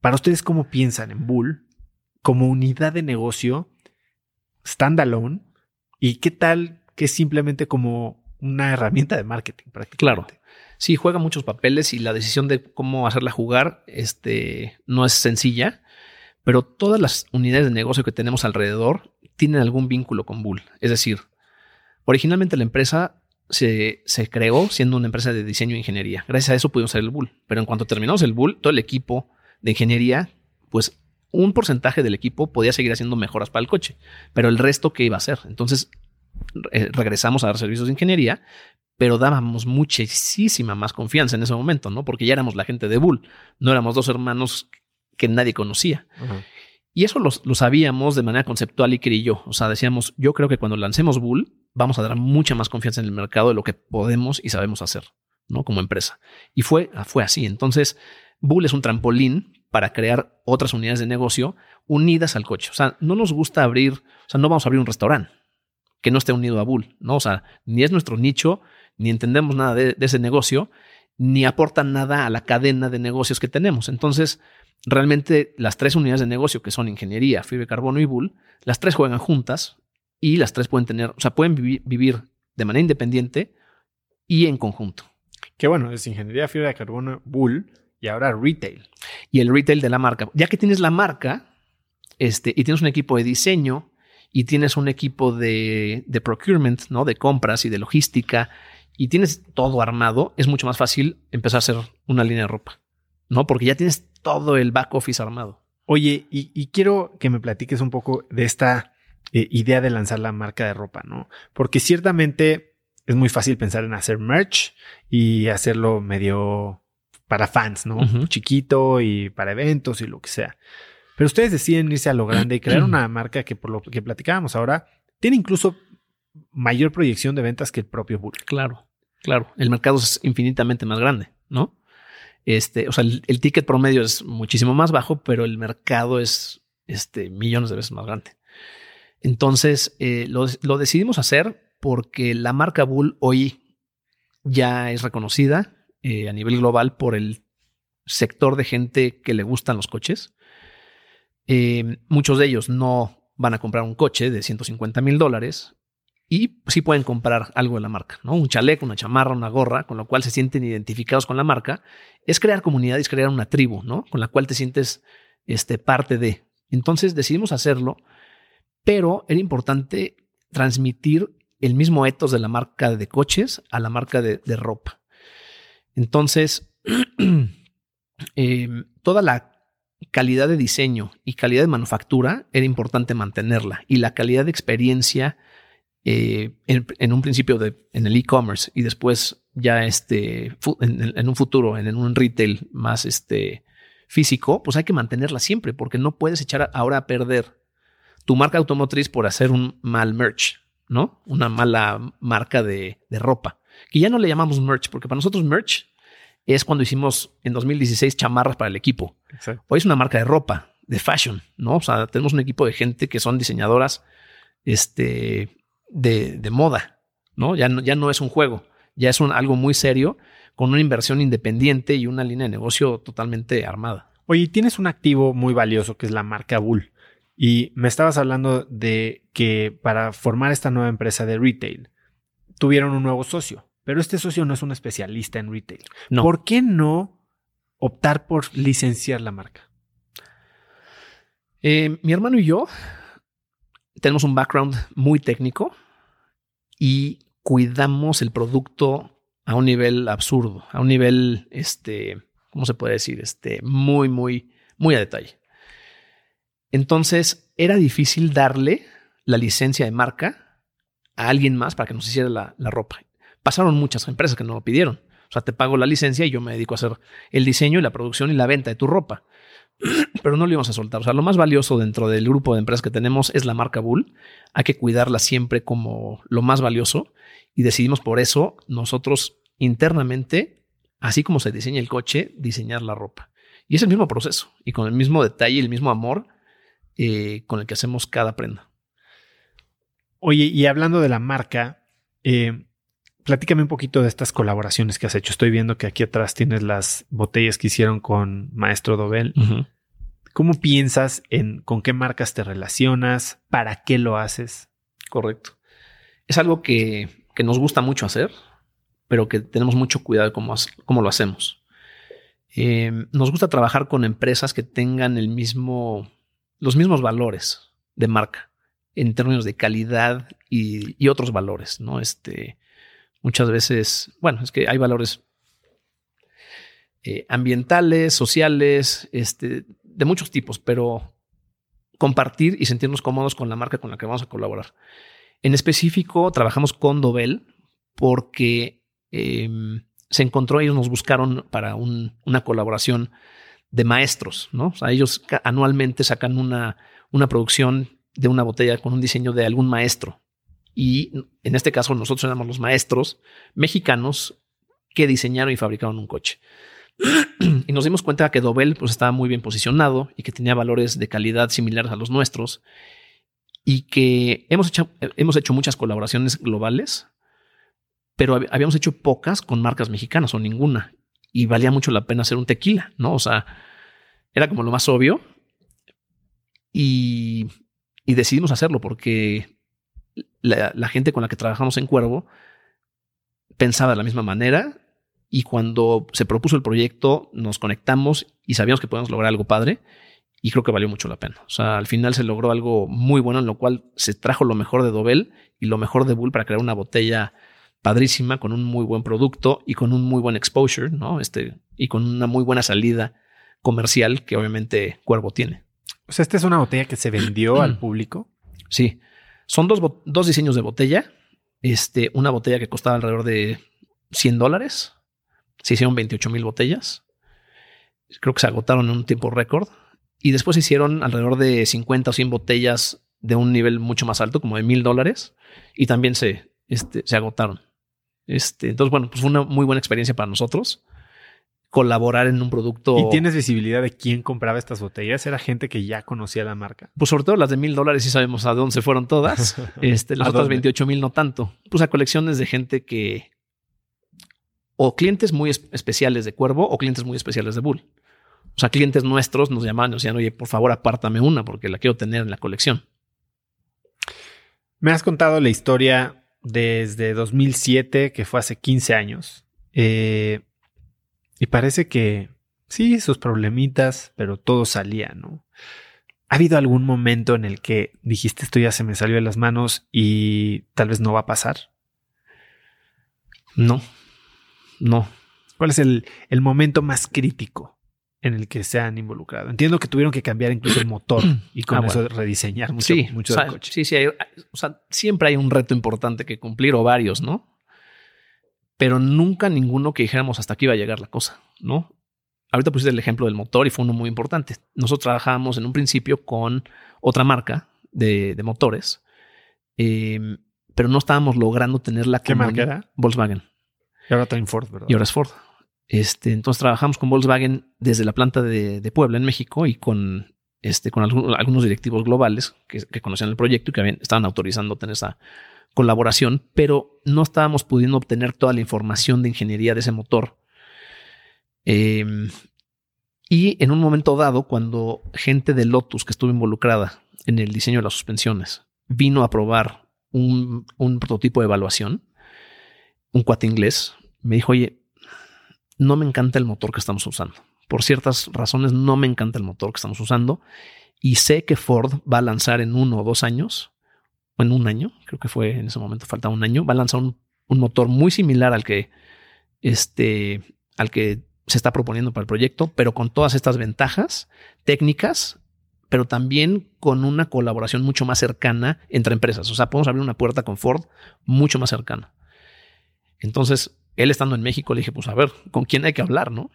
Para ustedes, ¿cómo piensan en Bull como unidad de negocio standalone? ¿Y qué tal que es simplemente como una herramienta de marketing prácticamente? Claro. Sí, juega muchos papeles y la decisión de cómo hacerla jugar este, no es sencilla, pero todas las unidades de negocio que tenemos alrededor tienen algún vínculo con Bull. Es decir, originalmente la empresa se, se, creó siendo una empresa de diseño e ingeniería. Gracias a eso pudimos hacer el Bull. Pero en cuanto terminamos el Bull, todo el equipo de ingeniería, pues un porcentaje del equipo podía seguir haciendo mejoras para el coche, pero el resto, ¿qué iba a hacer? Entonces eh, regresamos a dar servicios de ingeniería, pero dábamos muchísima más confianza en ese momento, ¿no? Porque ya éramos la gente de Bull, no éramos dos hermanos que nadie conocía. Y eso lo, sabíamos de manera conceptual y y yo. O sea, decíamos, yo creo que cuando lancemos Bull, vamos a dar mucha más confianza en el mercado de lo que podemos y sabemos hacer, ¿no? Como empresa. Y fue, fue así. Entonces, Bull es un trampolín para crear otras unidades de negocio unidas al coche. O sea, no nos gusta abrir, o sea, no vamos a abrir un restaurante que no esté unido a Bull, ¿no? O sea, ni es nuestro nicho, ni entendemos nada de, ese negocio, ni aporta nada a la cadena de negocios que tenemos. Entonces, realmente las tres unidades de negocio que son ingeniería, fibra de carbono y Bull, las tres juegan juntas y las tres pueden tener, o sea, pueden vivir de manera independiente y en conjunto. Qué bueno, es ingeniería, fibra de carbono, Bull y ahora retail. Y el retail de la marca. Ya que tienes la marca este, y tienes un equipo de diseño y tienes un equipo de, de procurement, ¿no? De compras y de logística y tienes todo armado, es mucho más fácil empezar a hacer una línea de ropa, ¿no? Porque ya tienes todo el back office armado. Oye, y, quiero que me platiques un poco de esta eh, idea de lanzar la marca de ropa, ¿no? Porque ciertamente es muy fácil pensar en hacer merch y hacerlo medio para fans, ¿no? Chiquito y para eventos y lo que sea. Pero ustedes deciden irse a lo grande y crear una marca que por lo que platicábamos ahora tiene incluso mayor proyección de ventas que el propio Bull. Claro, claro. El mercado es infinitamente más grande, ¿no? Este, o sea, el, ticket promedio es muchísimo más bajo, pero el mercado es este, millones de veces más grande. Entonces, eh, lo, decidimos hacer porque la marca Bull hoy ya es reconocida, eh, a nivel global por el sector de gente que le gustan los coches. Eh, muchos de ellos no van a comprar un coche de 150 mil dólares y sí pueden comprar algo de la marca, ¿no? Un chaleco, una chamarra, una gorra, con lo cual se sienten identificados con la marca. Es crear comunidad, es crear una tribu, ¿no? Con la cual te sientes este, parte de. Entonces decidimos hacerlo, pero era importante transmitir el mismo ethos de la marca de coches a la marca de ropa. Entonces, em, toda la calidad de diseño y calidad de manufactura era importante mantenerla y la calidad de experiencia eh, en, un principio en el e-commerce y después ya este, en, un futuro, en, un retail más este, físico, pues hay que mantenerla siempre porque no puedes echar ahora a perder tu marca automotriz por hacer un mal merch, ¿no? Una mala marca de, de ropa que ya no le llamamos merch, porque para nosotros merch es cuando hicimos en 2016 chamarras para el equipo. Hoy es una marca de ropa, de fashion, ¿no? O sea, tenemos un equipo de gente que son diseñadoras este, de, moda, ¿no? Ya, ¿no? ya no es un juego, ya es un, algo muy serio con una inversión independiente y una línea de negocio totalmente armada. Oye, tienes un activo muy valioso que es la marca Bull. Y me estabas hablando de que para formar esta nueva empresa de retail tuvieron un nuevo socio. Pero este socio no es un especialista en retail. ¿Por qué no optar por licenciar la marca? Eh, mi hermano y yo tenemos un background muy técnico y cuidamos el producto a un nivel absurdo, a un nivel, este, ¿cómo se puede decir? Este, muy, muy, muy a detalle. Entonces, era difícil darle la licencia de marca a alguien más para que nos hiciera la, ropa pasaron muchas empresas que no lo pidieron. O sea, te pago la licencia y yo me dedico a hacer el diseño y la producción y la venta de tu ropa. Pero no lo íbamos a soltar. O sea, lo más valioso dentro del grupo de empresas que tenemos es la marca Bull. Hay que cuidarla siempre como lo más valioso y decidimos por eso nosotros internamente, así como se diseña el coche, diseñar la ropa. Y es el mismo proceso y con el mismo detalle y el mismo amor eh, con el que hacemos cada prenda. Oye, y hablando de la marca, eh, platícame un poquito de estas colaboraciones que has hecho. Estoy viendo que aquí atrás tienes las botellas que hicieron con Maestro Dobel. ¿Cómo piensas en con qué marcas te relacionas? ¿Para qué lo haces? Correcto. Es algo que, nos gusta mucho hacer. pero que tenemos mucho cuidado cómo, cómo lo hacemos. Eh, nos gusta trabajar con empresas que tengan el mismo, los mismos valores de marca en términos de calidad y, otros valores, ¿no? Este, muchas veces, bueno, es que hay valores eh, ambientales, sociales, este, de muchos tipos, pero compartir y sentirnos cómodos con la marca con la que vamos a colaborar. En específico, trabajamos con Dovel porque em, se encontró, ellos nos buscaron para una colaboración de maestros, ¿no? O sea, ellos anualmente sacan una, una producción de una botella con un diseño de algún maestro. Y en este caso nosotros éramos los maestros mexicanos que diseñaron y fabricaron un coche. y nos dimos cuenta que Dobel pues, estaba muy bien posicionado y que tenía valores de calidad similares a los nuestros y que hemos hecho, hemos hecho muchas colaboraciones globales, pero habíamos hecho pocas con marcas mexicanas o ninguna y valía mucho la pena hacer un tequila, ¿no? O sea, era como lo más obvio y, y decidimos hacerlo porque la, la gente con la que trabajamos en Cuervo pensaba de la misma manera y cuando se propuso el proyecto, nos conectamos y sabíamos que podíamos lograr algo padre. Y creo que valió mucho la pena. O sea, al final se logró algo muy bueno, en lo cual se trajo lo mejor de Dobel y lo mejor de Bull para crear una botella padrísima, con un muy buen producto y con un muy buen exposure, ¿no? Este, y con una muy buena salida comercial que obviamente Cuervo tiene. O sea, esta es una botella que se vendió al público. Sí. Son dos, dos diseños de botella. Este, una botella que costaba alrededor de 100 dólares se hicieron 28 mil botellas. Creo que se agotaron en un tiempo récord. Y después se hicieron alrededor de 50 o 100 botellas de un nivel mucho más alto, como de mil dólares. Y también se, este, se agotaron. Este, entonces, bueno, pues fue una muy buena experiencia para nosotros colaborar en un producto. ¿Y tienes visibilidad de quién compraba estas botellas? ¿Era gente que ya conocía la marca? Pues sobre todo las de mil dólares sí sabemos a dónde se fueron todas. Este, las otras 28 mil no tanto. Pues a colecciones de gente que, o clientes muy especiales de Cuervo o clientes muy especiales de Bull. O sea, clientes nuestros nos llaman y nos decían, oye, por favor, apártame una porque la quiero tener en la colección. Me has contado la historia desde 2007, que fue hace 15 años. Eh, y parece que sí, sus problemitas, pero todo salía, ¿no? ¿Ha habido algún momento en el que dijiste esto ya se me salió de las manos y tal vez no va a pasar? No, no. ¿Cuál es el, momento más crítico en el que se han involucrado? Entiendo que tuvieron que cambiar incluso el motor y con ah, eso rediseñar mucho, sí, mucho coche. Sí, sí, o sea, siempre hay un reto importante que cumplir o varios, ¿no? Pero nunca ninguno que dijéramos hasta aquí iba a llegar la cosa, ¿no? Ahorita pusiste el ejemplo del motor y fue uno muy importante. Nosotros trabajábamos en un principio con otra marca de, motores, em, pero no estábamos logrando tener la ¿Qué marca era? Volkswagen. Y ahora está Ford, ¿verdad? Y ahora es Ford. Este, entonces trabajamos con Volkswagen desde la planta de, Puebla, en México, y con, este, algunos directivos globales que, conocían el proyecto y que estaban autorizando tener esa colaboración, pero no estábamos pudiendo obtener toda la información de ingeniería de ese motor. Em, y en un momento dado, cuando gente de Lotus que estuvo involucrada en el diseño de las suspensiones vino a probar un, un prototipo de evaluación, un cuate inglés, me dijo, oye, no me encanta el motor que estamos usando. Por ciertas razones no me encanta el motor que estamos usando y sé que Ford va a lanzar en uno o dos años, o en un año, creo que fue en ese momento, falta un año, va a lanzar un, motor muy similar al que, este, al que se está proponiendo para el proyecto, pero con todas estas ventajas técnicas, pero también con una colaboración mucho más cercana entre empresas. O sea, podemos abrir una puerta con Ford mucho más cercana. Entonces, él estando en México, le dije, pues a ver, ¿con quién hay que hablar, no?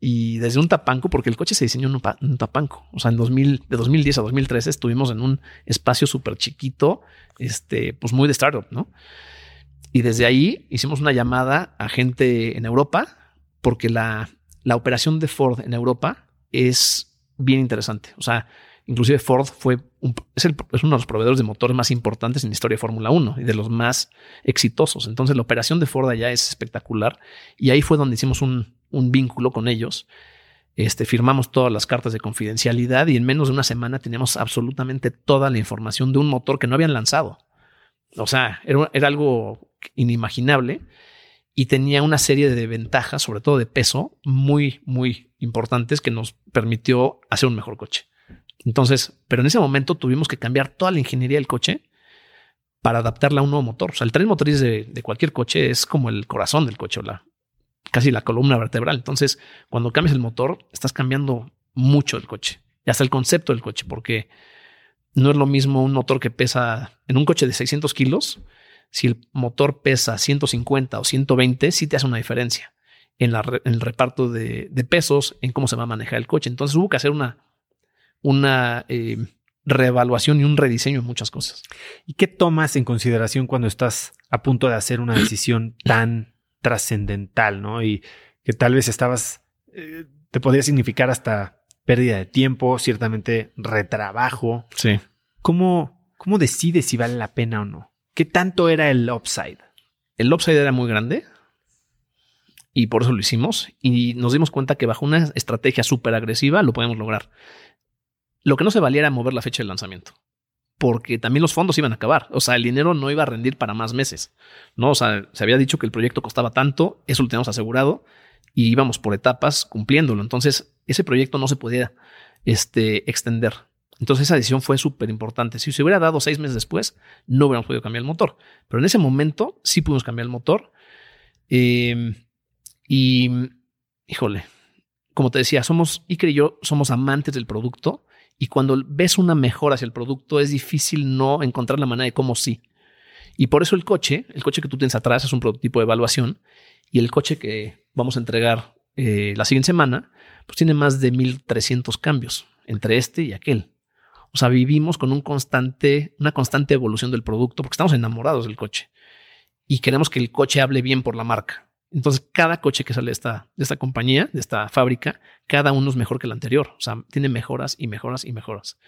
Y desde un tapanco, porque el coche se diseñó en un, tapanco. O sea, en 2000, de 2010 a 2013 estuvimos en un espacio súper chiquito, este, pues muy de startup, ¿no? Y desde ahí hicimos una llamada a gente en Europa, porque la, la operación de Ford en Europa es bien interesante. O sea, Inclusive Ford fue es, uno de los proveedores de motores más importantes en la historia de Fórmula 1 y de los más exitosos. Entonces la operación de Ford allá es espectacular y ahí fue donde hicimos un, vínculo con ellos. Este, firmamos todas las cartas de confidencialidad y en menos de una semana teníamos absolutamente toda la información de un motor que no habían lanzado. O sea, era, era algo inimaginable y tenía una serie de ventajas, sobre todo de peso, muy, muy importantes que nos permitió hacer un mejor coche. Entonces, pero en ese momento tuvimos que cambiar toda la ingeniería del coche para adaptarla a un nuevo motor. O sea, el tren motriz de, de cualquier coche es como el corazón del coche, o la, casi la columna vertebral. Entonces, cuando cambias el motor, estás cambiando mucho el coche y hasta el concepto del coche, porque no es lo mismo un motor que pesa en un coche de 600 kilos. Si el motor pesa 150 o 120, sí te hace una diferencia en, el reparto de, pesos, en cómo se va a manejar el coche. Entonces hubo que hacer una, una eh, reevaluación y un rediseño en muchas cosas. ¿Y qué tomas en consideración cuando estás a punto de hacer una decisión tan trascendental, ¿no? Y que tal vez estabas, eh, te podría significar hasta pérdida de tiempo, ciertamente retrabajo. Sí. ¿Cómo, cómo decides si vale la pena o no? ¿Qué tanto era el upside? El upside era muy grande y por eso lo hicimos y nos dimos cuenta que bajo una estrategia súper agresiva lo podemos lograr. Lo que no se valía era mover la fecha de lanzamiento porque también los fondos iban a acabar. O sea, el dinero no iba a rendir para más meses. No, o sea, se había dicho que el proyecto costaba tanto, eso lo teníamos asegurado y íbamos por etapas cumpliéndolo. Entonces, ese proyecto no se podía este, extender. Entonces, esa decisión fue súper importante. Si se hubiera dado seis meses después, no hubiéramos podido cambiar el motor. Pero en ese momento sí pudimos cambiar el motor. Em, y, híjole, como te decía, somos, Iker y yo somos amantes del producto y cuando ves una mejora hacia el producto, es difícil no encontrar la manera de cómo sí. Y por eso el coche, el coche que tú tienes atrás es un prototipo de evaluación y el coche que vamos a entregar eh, la siguiente semana, pues tiene más de 1300 cambios entre este y aquel. O sea, vivimos con un constante, una constante evolución del producto porque estamos enamorados del coche y queremos que el coche hable bien por la marca. Entonces, cada coche que sale de esta, de esta compañía, de esta fábrica, cada uno es mejor que el anterior. O sea, tiene mejoras y mejoras y mejoras.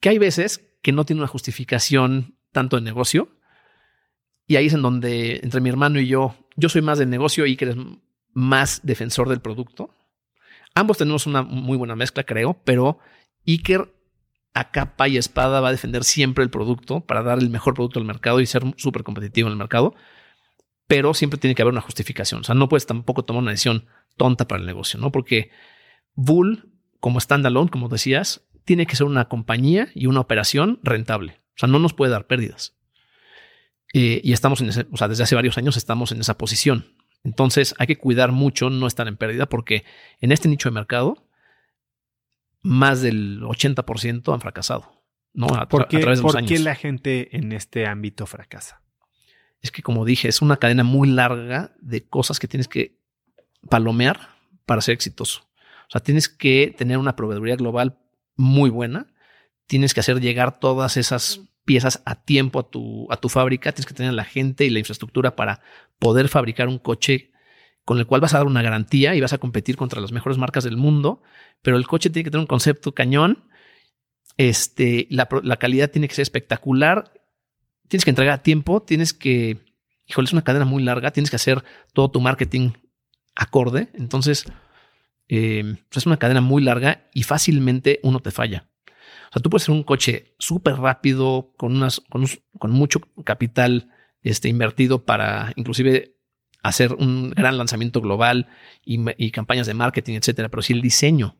Que hay veces que no tiene una justificación tanto de negocio. Y ahí es en donde, entre mi hermano y yo, yo soy más de negocio y que eres más defensor del producto. Ambos tenemos una muy buena mezcla, creo, pero Iker a capa y espada va a defender siempre el producto para dar el mejor producto al mercado y ser súper competitivo en el mercado pero siempre tiene que haber una justificación. O sea, no puedes tampoco tomar una decisión tonta para el negocio, ¿no? Porque Bull, como standalone, como decías, tiene que ser una compañía y una operación rentable. O sea, no nos puede dar pérdidas. Eh, y estamos en ese, o sea, desde hace varios años estamos en esa posición. Entonces hay que cuidar mucho no estar en pérdida porque en este nicho de mercado más del 80% han fracasado. ¿no? A, ¿Por qué, ¿por qué la gente en este ámbito fracasa? Es que, como dije, es una cadena muy larga de cosas que tienes que palomear para ser exitoso. O sea, tienes que tener una proveeduría global muy buena, tienes que hacer llegar todas esas piezas a tiempo a tu, a tu fábrica, tienes que tener la gente y la infraestructura para poder fabricar un coche con el cual vas a dar una garantía y vas a competir contra las mejores marcas del mundo, pero el coche tiene que tener un concepto cañón, este, la, la calidad tiene que ser espectacular tienes que entregar a tiempo, tienes que, híjole, es una cadena muy larga, tienes que hacer todo tu marketing acorde. Entonces, eh, pues es una cadena muy larga y fácilmente uno te falla. O sea, tú puedes ser un coche súper rápido, con, unas, con, mucho capital este, invertido para inclusive hacer un gran lanzamiento global y, y, campañas de marketing, etcétera. Pero si el diseño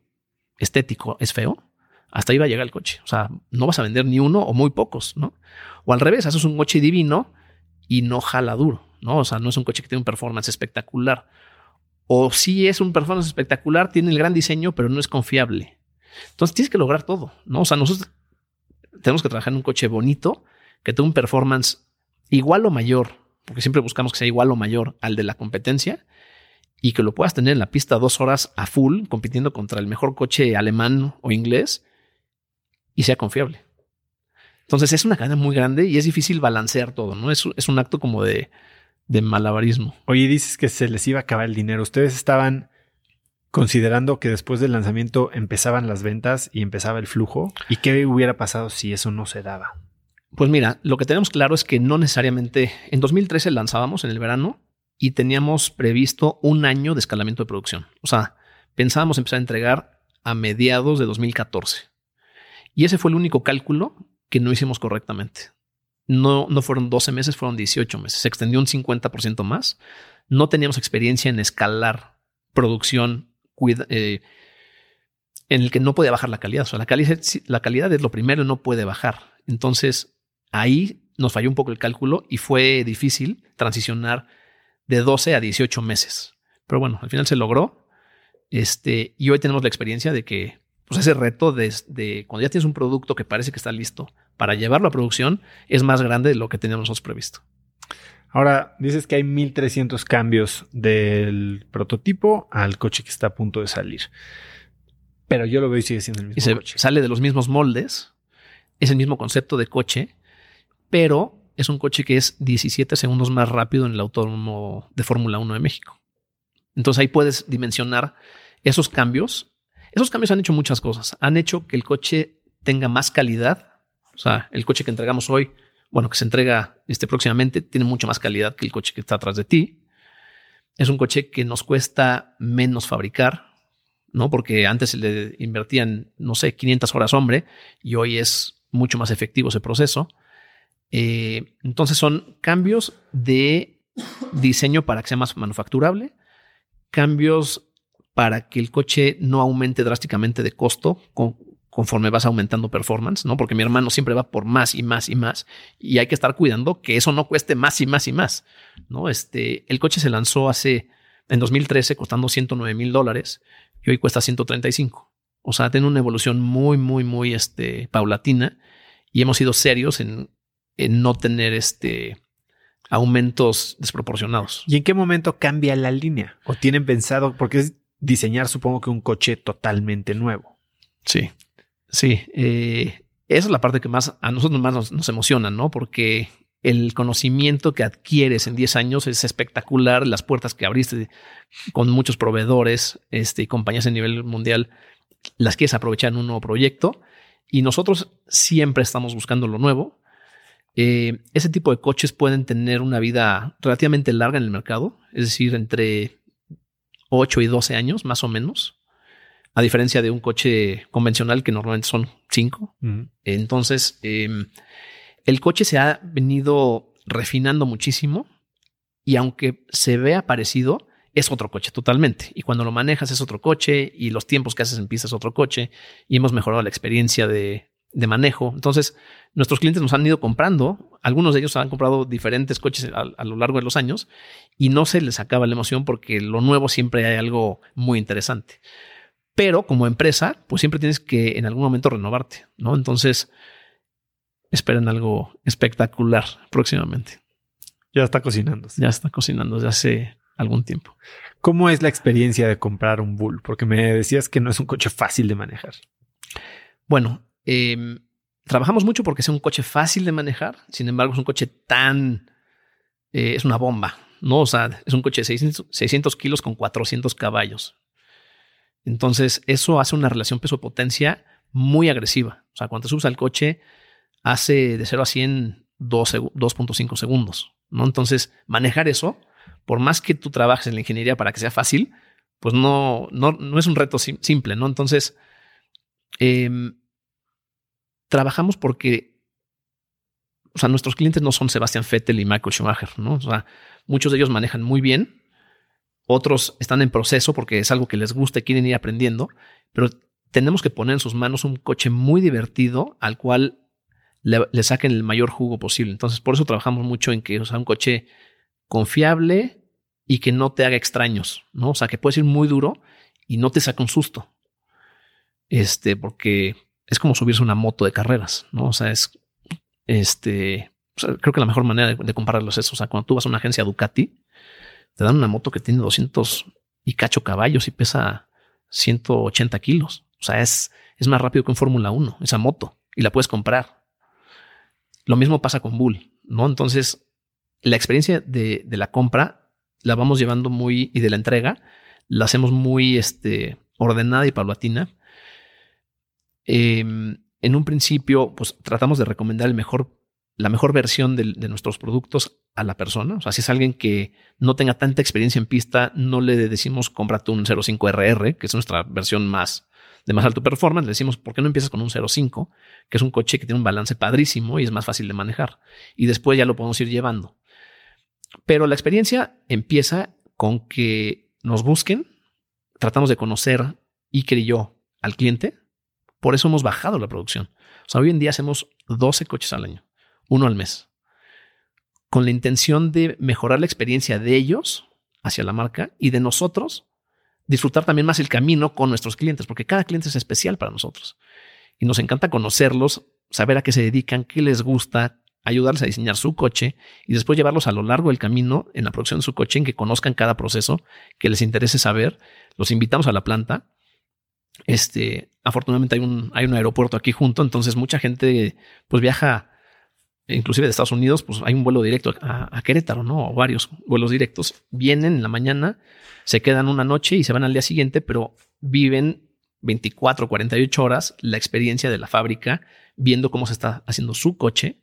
estético es feo, hasta ahí va a llegar el coche. O sea, no vas a vender ni uno o muy pocos, ¿no? O al revés, haces un coche divino y no jala duro, ¿no? O sea, no es un coche que tiene un performance espectacular. O si es un performance espectacular, tiene el gran diseño, pero no es confiable. Entonces tienes que lograr todo, ¿no? O sea, nosotros tenemos que trabajar en un coche bonito, que tenga un performance igual o mayor, porque siempre buscamos que sea igual o mayor al de la competencia y que lo puedas tener en la pista dos horas a full, compitiendo contra el mejor coche alemán o inglés y sea confiable. Entonces es una cadena muy grande y es difícil balancear todo, ¿no? Es, es un acto como de, de malabarismo. Oye, dices que se les iba a acabar el dinero. ¿Ustedes estaban considerando que después del lanzamiento empezaban las ventas y empezaba el flujo? ¿Y qué hubiera pasado si eso no se daba? Pues mira, lo que tenemos claro es que no necesariamente en 2013 lanzábamos en el verano y teníamos previsto un año de escalamiento de producción. O sea, pensábamos empezar a entregar a mediados de 2014. Y ese fue el único cálculo que no hicimos correctamente. no, no fueron 12 meses, fueron 18 meses. Se extendió un 50% más. No teníamos experiencia en escalar producción eh, en el que no podía bajar la calidad. O sea, la calidad, la calidad es lo primero, no puede bajar. Entonces, ahí nos falló un poco el cálculo y fue difícil transicionar de 12 a 18 meses. Pero bueno, al final se logró. Este, y hoy tenemos la experiencia de que pues ese reto de, cuando ya tienes un producto que parece que está listo para llevarlo a producción es más grande de lo que teníamos nosotros previsto. Ahora, dices que hay 1300 cambios del prototipo al coche que está a punto de salir. Pero yo lo veo y sigue siendo el mismo y Sale de los mismos moldes. Es el mismo concepto de coche, pero es un coche que es 17 segundos más rápido en el autónomo de Fórmula 1 de México. Entonces ahí puedes dimensionar esos cambios. Esos cambios han hecho muchas cosas. Han hecho que el coche tenga más calidad. O sea, el coche que entregamos hoy, bueno, que se entrega este, próximamente, tiene mucho más calidad que el coche que está atrás de ti. Es un coche que nos cuesta menos fabricar, ¿no? Porque antes se le invertían, no sé, 500 horas hombre y hoy es mucho más efectivo ese proceso. Eh, entonces son cambios de diseño para que sea más manufacturable, cambios para que el coche no aumente drásticamente de costo conforme vas aumentando performance, ¿no? Porque mi hermano siempre va por más y más y más y hay que estar cuidando que eso no cueste más y más y más, ¿no? Este, el coche se lanzó hace, en 2013, costando 109 mil dólares y hoy cuesta 135. O sea, tiene una evolución muy, muy, muy este, paulatina y hemos sido serios en en no tener este aumentos desproporcionados. ¿Y en qué momento cambia la línea? ¿O tienen pensado? Porque es diseñar, supongo que un coche totalmente nuevo. Sí, sí. Eh, esa es la parte que más a nosotros más nos, emociona, ¿no? Porque el conocimiento que adquieres en 10 años es espectacular. Las puertas que abriste con muchos proveedores este, y compañías a nivel mundial las quieres aprovechar en un nuevo proyecto. Y nosotros siempre estamos buscando lo nuevo eh, ese tipo de coches pueden tener una vida relativamente larga en el mercado, es decir, entre 8 y 12 años más o menos, a diferencia de un coche convencional que normalmente son 5. Entonces, em, el coche se ha venido refinando muchísimo y aunque se vea parecido, es otro coche totalmente. Y cuando lo manejas es otro coche y los tiempos que haces en pista es otro coche y hemos mejorado la experiencia de, de manejo. Entonces, nuestros clientes nos han ido comprando, algunos de ellos han comprado diferentes coches a, lo largo de los años y no se les acaba la emoción porque lo nuevo siempre hay algo muy interesante. Pero como empresa, pues siempre tienes que en algún momento renovarte, ¿no? Entonces, esperen algo espectacular próximamente. Ya está cocinando. Ya está cocinando desde hace algún tiempo. ¿Cómo es la experiencia de comprar un Bull? Porque me decías que no es un coche fácil de manejar. Bueno, Em, trabajamos mucho porque es un coche fácil de manejar, sin embargo es un coche tan... Eh, es una bomba, ¿no? O sea, es un coche de 600, kilos con 400 caballos. Entonces, eso hace una relación peso-potencia muy agresiva. O sea, cuando te subes al coche, hace de 0 a 100 2.5 segundos, ¿no? Entonces, manejar eso, por más que tú trabajes en la ingeniería para que sea fácil, pues no, no, no es un reto simple, ¿no? Entonces, eh, trabajamos porque, o sea, nuestros clientes no son Sebastian Vettel y Michael Schumacher, ¿no? O sea, muchos de ellos manejan muy bien, otros están en proceso porque es algo que les gusta y quieren ir aprendiendo, pero tenemos que poner en sus manos un coche muy divertido al cual le, saquen el mayor jugo posible. Entonces, por eso trabajamos mucho en que sea un coche confiable y que no te haga extraños, ¿no? O sea, que puedes ir muy duro y no te saque un susto. Este, porque es como subirse una moto de carreras, ¿no? O sea, es este, creo que la mejor manera de, compararlo es eso. O sea, cuando tú vas a una agencia Ducati, te dan una moto que tiene 200 y cacho caballos y pesa 180 kilos. O sea, es, es más rápido que un Fórmula 1, esa moto, y la puedes comprar. Lo mismo pasa con Bull, ¿no? Entonces, la experiencia de, de la compra la vamos llevando muy, y de la entrega, la hacemos muy este, ordenada y paulatina Em, en un principio, pues tratamos de recomendar la mejor versión de, nuestros productos a la persona. O sea, si es alguien que no tenga tanta experiencia en pista, no le decimos cómprate un 05RR, que es nuestra versión más de más alto performance, le decimos, ¿por qué no empiezas con un 0.5, que es un coche que tiene un balance padrísimo y es más fácil de manejar? Y después ya lo podemos ir llevando. Pero la experiencia empieza con que nos busquen, tratamos de conocer y yo al cliente, por eso hemos bajado la producción. O sea, hoy en día hacemos 12 coches al año, uno al mes, con la intención de mejorar la experiencia de ellos hacia la marca y de nosotros disfrutar también más el camino con nuestros clientes, porque cada cliente es especial para nosotros. Y nos encanta conocerlos, saber a qué se dedican, qué les gusta, ayudarles a diseñar su coche y después llevarlos a lo largo del camino en la producción de su coche, en que conozcan cada proceso, que les interese saber. Los invitamos a la planta. Este, afortunadamente hay un, hay un aeropuerto aquí junto, entonces mucha gente pues viaja, inclusive de Estados Unidos, pues hay un vuelo directo a, Querétaro, ¿no? O varios vuelos directos. Vienen en la mañana, se quedan una noche y se van al día siguiente, pero viven 24, 48 horas la experiencia de la fábrica, viendo cómo se está haciendo su coche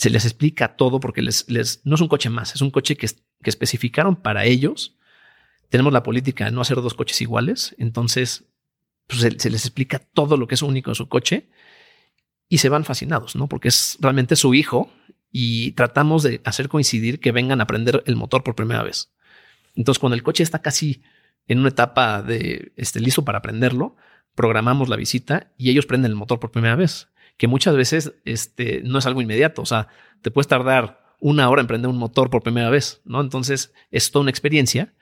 se les explica todo porque les, les, no es un coche más, es un coche que, que especificaron para ellos. Tenemos la política de no hacer dos coches iguales, entonces pues, se, les explica todo lo que es único en su coche y se van fascinados, ¿no? Porque es realmente su hijo y tratamos de hacer coincidir que vengan a aprender el motor por primera vez. Entonces, cuando el coche está casi en una etapa de este, listo para aprenderlo, programamos la visita y ellos prenden el motor por primera vez que muchas veces este, no es algo inmediato. O sea, te puedes tardar una hora en prender un motor por primera vez, ¿no? Entonces es toda una experiencia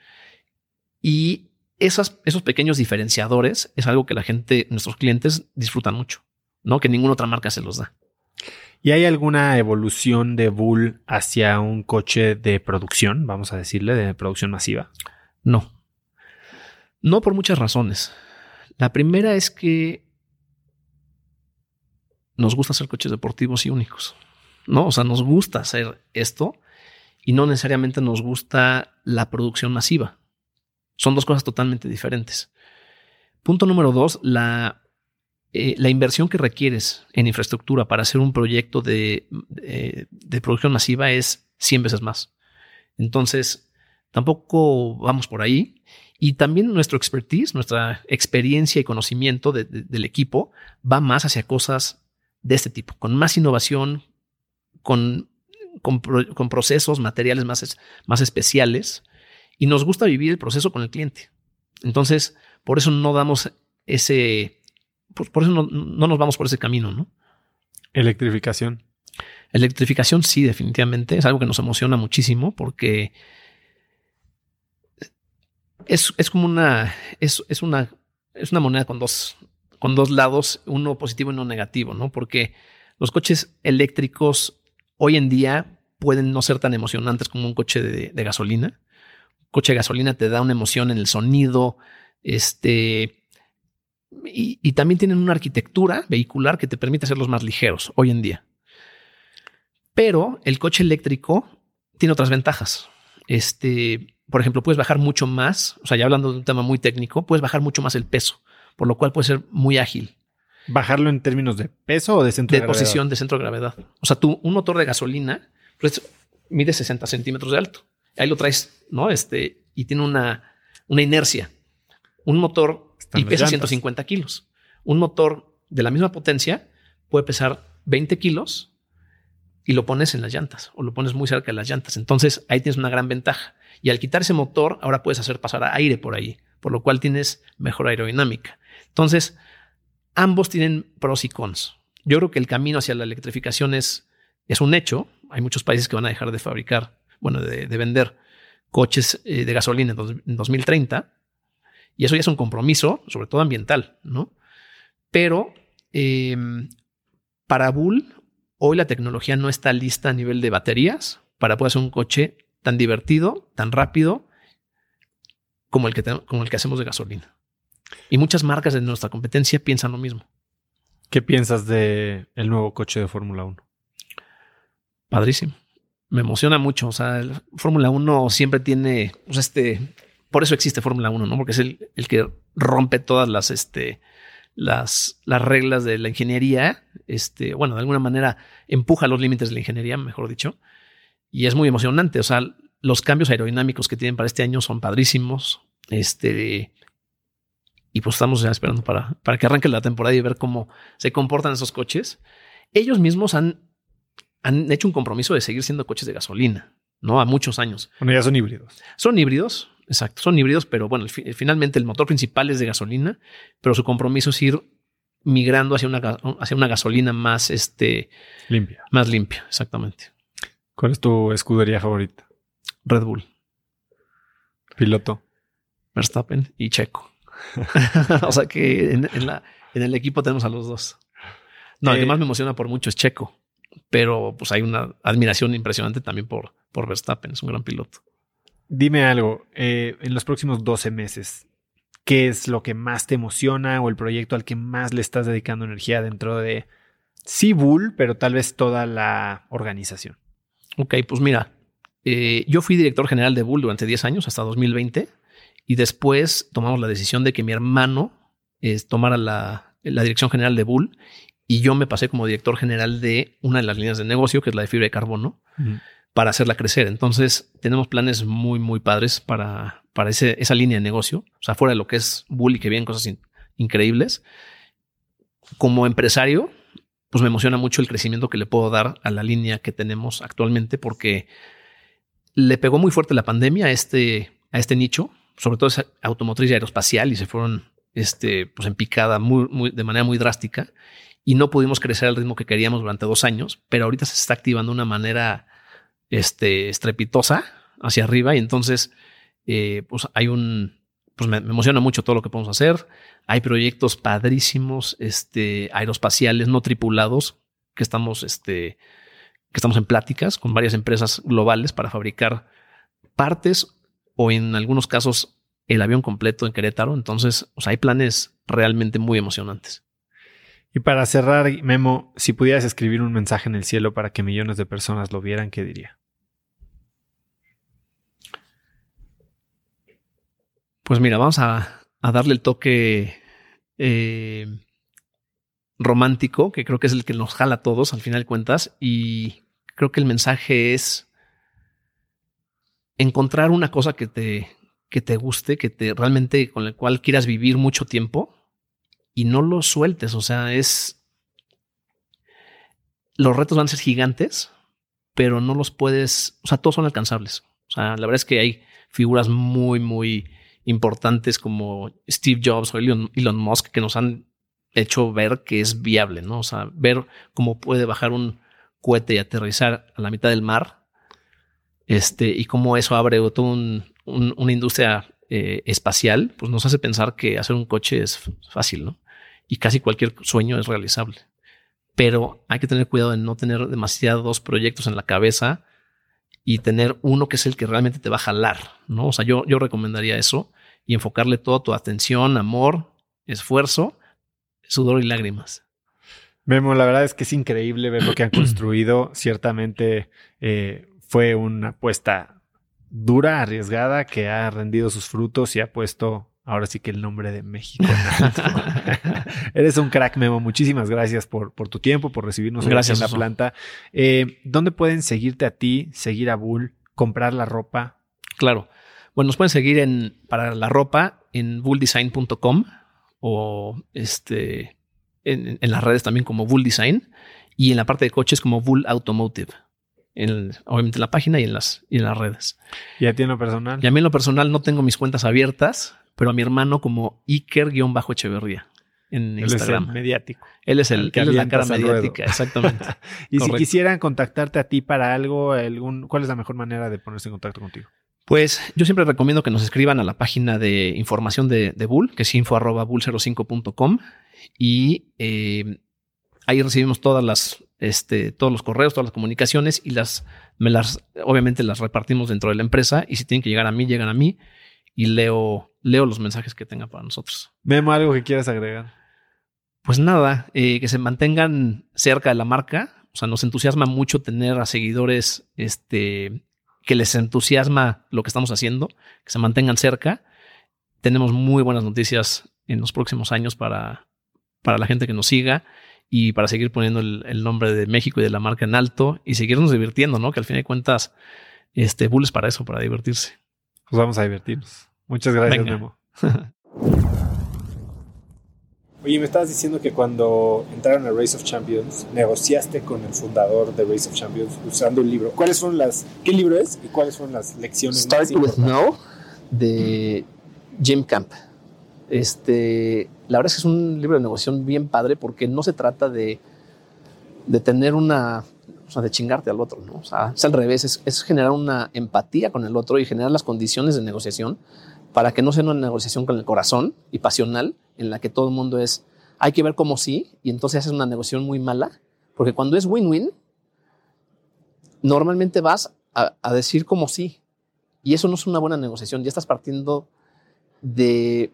y esos pequeños diferenciadores es algo que la gente, nuestros clientes disfrutan mucho, ¿no? Que ninguna otra marca se los da. ¿Y hay alguna evolución de Bull hacia un coche de producción, vamos a decirle, de producción masiva? No. No por muchas razones. La primera es que nos gusta hacer coches deportivos y únicos. ¿no? O sea, nos gusta hacer esto y no necesariamente nos gusta la producción masiva. Son dos cosas totalmente diferentes. Punto número dos, la, eh, la inversión que requieres en infraestructura para hacer un proyecto de, de, de, producción masiva es 100 veces más. Entonces, tampoco vamos por ahí. Y también nuestro expertise, nuestra experiencia y conocimiento de, del equipo va más hacia cosas de este tipo, con más innovación, con, con, con procesos, materiales más, más especiales, y nos gusta vivir el proceso con el cliente. Entonces, por eso no damos ese, por, por eso no, no, nos vamos por ese camino, ¿no? Electrificación. Electrificación, sí, definitivamente. Es algo que nos emociona muchísimo porque es, es como una, es, es, una, es una moneda con dos, con dos lados, uno positivo y uno negativo, ¿no? Porque los coches eléctricos hoy en día pueden no ser tan emocionantes como un coche de, de gasolina. Coche de gasolina te da una emoción en el sonido, este, y, y, también tienen una arquitectura vehicular que te permite hacerlos más ligeros hoy en día. Pero el coche eléctrico tiene otras ventajas. Este, por ejemplo, puedes bajar mucho más, o sea, ya hablando de un tema muy técnico, puedes bajar mucho más el peso por lo cual puede ser muy ágil. ¿Bajarlo en términos de peso o de centro de, de posición de centro de gravedad? O sea, tú, un motor de gasolina pues, mide 60 centímetros de alto. Ahí lo traes, ¿no? Este, y tiene una, una inercia. Un motor Están y pesa 150 kilos. Un motor de la misma potencia puede pesar 20 kilos y lo pones en las llantas o lo pones muy cerca de las llantas. Entonces ahí tienes una gran ventaja. Y al quitar ese motor, ahora puedes hacer pasar aire por ahí, por lo cual tienes mejor aerodinámica. Entonces, ambos tienen pros y cons. Yo creo que el camino hacia la electrificación es, es un hecho. Hay muchos países que van a dejar de fabricar, bueno, de, de vender coches eh, de gasolina en, dos, en 2030. Y eso ya es un compromiso, sobre todo ambiental, ¿no? Pero eh, para Bull, hoy la tecnología no está lista a nivel de baterías para poder hacer un coche tan divertido, tan rápido como el que, como el que hacemos de gasolina. Y muchas marcas de nuestra competencia piensan lo mismo. ¿Qué piensas de el nuevo coche de Fórmula 1? Padrísimo. Me emociona mucho. O sea, Fórmula 1 siempre tiene, o sea, este, por eso existe Fórmula 1, ¿no? Porque es el, el, que rompe todas las, este, las, las reglas de la ingeniería. Este, bueno, de alguna manera empuja los límites de la ingeniería, mejor dicho. Y es muy emocionante. O sea, los cambios aerodinámicos que tienen para este año son padrísimos. Este, y pues estamos ya esperando para, para que arranque la temporada y ver cómo se comportan esos coches. Ellos mismos han, han hecho un compromiso de seguir siendo coches de gasolina, ¿no? A muchos años. Bueno, ya son híbridos. Son híbridos, exacto, son híbridos, pero bueno, finalmente el motor principal es de gasolina, pero su compromiso es ir migrando hacia una, hacia una gasolina más este, limpia. Más limpia, exactamente. ¿Cuál es tu escudería favorita? Red Bull. Piloto. Verstappen y Checo. o sea que en, la, en, el equipo tenemos a los dos. No, el que eh, más me emociona por mucho es Checo, pero pues hay una admiración impresionante también por, por Verstappen, es un gran piloto. Dime algo, eh, en los próximos 12 meses, ¿qué es lo que más te emociona o el proyecto al que más le estás dedicando energía dentro de sí Bull, pero tal vez toda la organización? Ok, pues mira, eh, yo fui director general de Bull durante 10 años, hasta 2020. Y después tomamos la decisión de que mi hermano eh, tomara la, dirección general de Bull y yo me pasé como director general de una de las líneas de negocio, que es la de fibra de carbono, para hacerla crecer. Entonces, tenemos planes muy, muy padres para, para esa línea de negocio. O sea, fuera de lo que es Bull y que vienen cosas increíbles. Como empresario, pues me emociona mucho el crecimiento que le puedo dar a la línea que tenemos actualmente, porque le pegó muy fuerte la pandemia a este, a este nicho sobre todo esa automotriz y aeroespacial y se fueron este, pues en picada muy, muy, de manera muy drástica y no pudimos crecer al ritmo que queríamos durante dos años, pero ahorita se está activando de una manera este, estrepitosa hacia arriba y entonces eh, pues hay un, pues me, emociona mucho todo lo que podemos hacer. Hay proyectos padrísimos, este, aeroespaciales no tripulados que estamos, este, que estamos en pláticas con varias empresas globales para fabricar partes o en algunos casos el avión completo en Querétaro. Entonces, hay planes realmente muy emocionantes. Y para cerrar, Memo, si pudieras escribir un mensaje en el cielo para que millones de personas lo vieran, ¿qué diría? Pues mira, vamos a, darle el toque eh, romántico, que creo que es el que nos jala a todos al final de cuentas. Y creo que el mensaje es encontrar una cosa que te, que te guste, que te realmente con la cual quieras vivir mucho tiempo y no lo sueltes. O sea, es. Los retos van a ser gigantes, pero no los puedes. O sea, todos son alcanzables. O sea, la verdad es que hay figuras muy, muy importantes como Steve Jobs o Elon, Musk que nos han hecho ver que es viable, ¿no? O sea, ver cómo puede bajar un cohete y aterrizar a la mitad del mar este, y cómo eso abre toda una industria eh, espacial, pues nos hace pensar que hacer un coche es fácil, ¿no? Y casi cualquier sueño es realizable. Pero hay que tener cuidado de no tener demasiados proyectos en la cabeza y tener uno que es el que realmente te va a jalar, ¿no? O sea, yo, yo recomendaría eso y enfocarle toda tu atención, amor, esfuerzo, sudor y lágrimas. Memo, la verdad es que es increíble ver lo que han construido. Ciertamente eh, fue una apuesta dura, arriesgada, que ha rendido sus frutos y ha puesto ahora sí que el nombre de México. Eres un crack, Memo. Muchísimas gracias por, por tu tiempo, por recibirnos gracias, en la planta. Eh, ¿Dónde pueden seguirte a ti, seguir a Bull, comprar la ropa? Claro. Bueno, nos pueden seguir en, para la ropa en bulldesign.com o este, en, en, las redes también como Bull Design y en la parte de coches como Bull Automotive obviamente en la página y en las, y en las redes. ¿Y a ti en lo personal? Y a mí en lo personal no tengo mis cuentas abiertas, pero a mi hermano como Iker-Echeverría en Instagram. Es mediático. Él es el, que él es la cara mediática, exactamente. y si quisieran contactarte a ti para algo, algún, ¿cuál es la mejor manera de ponerse en contacto contigo? Pues yo siempre recomiendo que nos escriban a la página de información de, Bull, que es info.bull05.com y eh, ahí recibimos todas las este, todos los correos, todas las comunicaciones y las, me las, obviamente las repartimos dentro de la empresa y si tienen que llegar a mí, llegan a mí y leo, leo los mensajes que tenga para nosotros. Memo, algo que quieras agregar. Pues nada, eh, que se mantengan cerca de la marca. O sea, nos entusiasma mucho tener a seguidores este, que les entusiasma lo que estamos haciendo, que se mantengan cerca. Tenemos muy buenas noticias en los próximos años para, para la gente que nos siga y para seguir poniendo el, nombre de México y de la marca en alto y seguirnos divirtiendo, ¿no? Que al fin de cuentas, este Bull es para eso, para divertirse. Pues vamos a divertirnos. Muchas gracias, Memo. Oye, me estabas diciendo que cuando entraron a Race of Champions, negociaste con el fundador de Race of Champions usando un libro. ¿Cuáles son las, qué libro es y cuáles son las lecciones Start with No de Jim Camp. Este, la verdad es que es un libro de negociación bien padre porque no se trata de, de tener una, o sea, de chingarte al otro, ¿no? O sea, es al revés, es, es generar una empatía con el otro y generar las condiciones de negociación para que no sea una negociación con el corazón y pasional en la que todo el mundo es, hay que ver cómo sí, y entonces haces una negociación muy mala, porque cuando es win-win, normalmente vas a, decir como sí, y eso no es una buena negociación, ya estás partiendo de,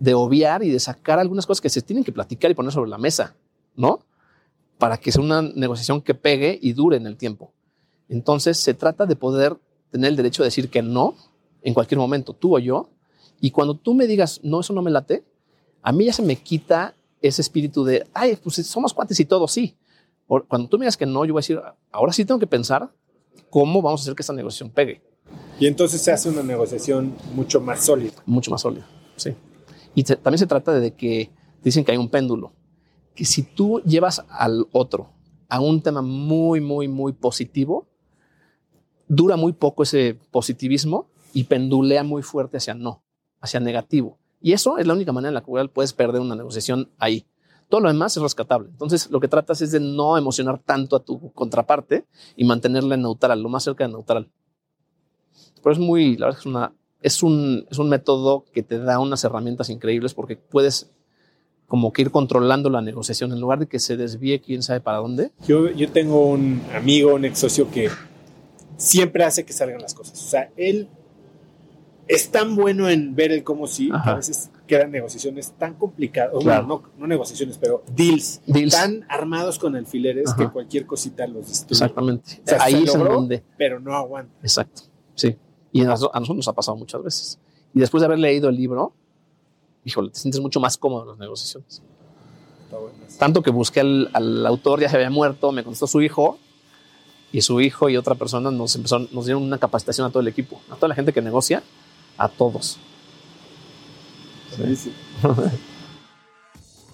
de obviar y de sacar algunas cosas que se tienen que platicar y poner sobre la mesa, ¿no? Para que sea una negociación que pegue y dure en el tiempo. Entonces se trata de poder tener el derecho de decir que no en cualquier momento, tú o yo, y cuando tú me digas, no, eso no me late, a mí ya se me quita ese espíritu de, ay, pues somos cuates y todo, sí. Cuando tú me digas que no, yo voy a decir, ahora sí tengo que pensar cómo vamos a hacer que esta negociación pegue. Y entonces se hace una negociación mucho más sólida. Mucho más sólida, sí. Y también se trata de que dicen que hay un péndulo, que si tú llevas al otro a un tema muy, muy, muy positivo, dura muy poco ese positivismo y pendulea muy fuerte hacia no, hacia negativo. Y eso es la única manera en la cual puedes perder una negociación ahí. Todo lo demás es rescatable. Entonces, lo que tratas es de no emocionar tanto a tu contraparte y mantenerla neutral, lo más cerca de neutral. Pero es muy, la verdad es, una, es, un, es un método que te da unas herramientas increíbles porque puedes como que ir controlando la negociación en lugar de que se desvíe quién sabe para dónde. Yo, yo tengo un amigo, un ex socio que siempre hace que salgan las cosas. O sea, él es tan bueno en ver el cómo sí, que a veces quedan negociaciones tan complicadas, no, negociaciones, pero deals, tan armados con alfileres que cualquier cosita los destruye. Exactamente. Ahí es donde. Pero no aguanta. Exacto. Sí. Y a nosotros nos ha pasado muchas veces. Y después de haber leído el libro, híjole, te sientes mucho más cómodo en las negociaciones. Tanto que busqué al, autor, ya se había muerto, me contestó su hijo, y su hijo y otra persona nos, empezó, nos dieron una capacitación a todo el equipo, a toda la gente que negocia a todos.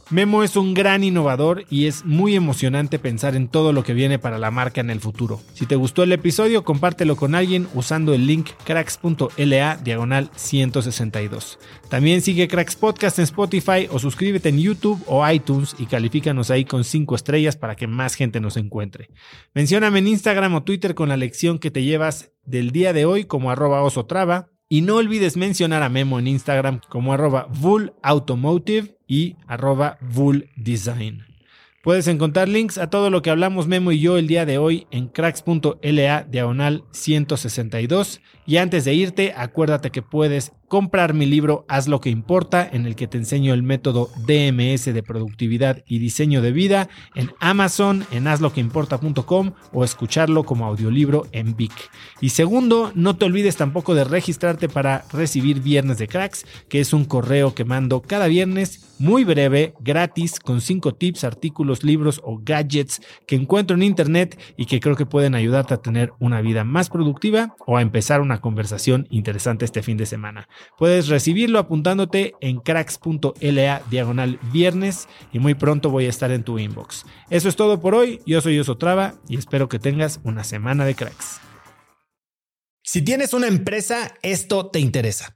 Memo es un gran innovador y es muy emocionante pensar en todo lo que viene para la marca en el futuro. Si te gustó el episodio, compártelo con alguien usando el link cracks.la diagonal 162. También sigue Cracks Podcast en Spotify o suscríbete en YouTube o iTunes y califícanos ahí con 5 estrellas para que más gente nos encuentre. Mencióname en Instagram o Twitter con la lección que te llevas del día de hoy como arroba osotrava y no olvides mencionar a Memo en Instagram como arroba Automotive y arroba Design. Puedes encontrar links a todo lo que hablamos Memo y yo el día de hoy en cracks.la diagonal 162. Y antes de irte, acuérdate que puedes comprar mi libro Haz lo que importa, en el que te enseño el método DMS de productividad y diseño de vida en Amazon, en hazloqueimporta.com o escucharlo como audiolibro en Vic. Y segundo, no te olvides tampoco de registrarte para recibir Viernes de Cracks, que es un correo que mando cada viernes muy breve, gratis, con cinco tips, artículos, libros o gadgets que encuentro en internet y que creo que pueden ayudarte a tener una vida más productiva o a empezar una conversación interesante este fin de semana. Puedes recibirlo apuntándote en cracks.la diagonal viernes y muy pronto voy a estar en tu inbox. Eso es todo por hoy, yo soy Osotrava y espero que tengas una semana de cracks. Si tienes una empresa, esto te interesa.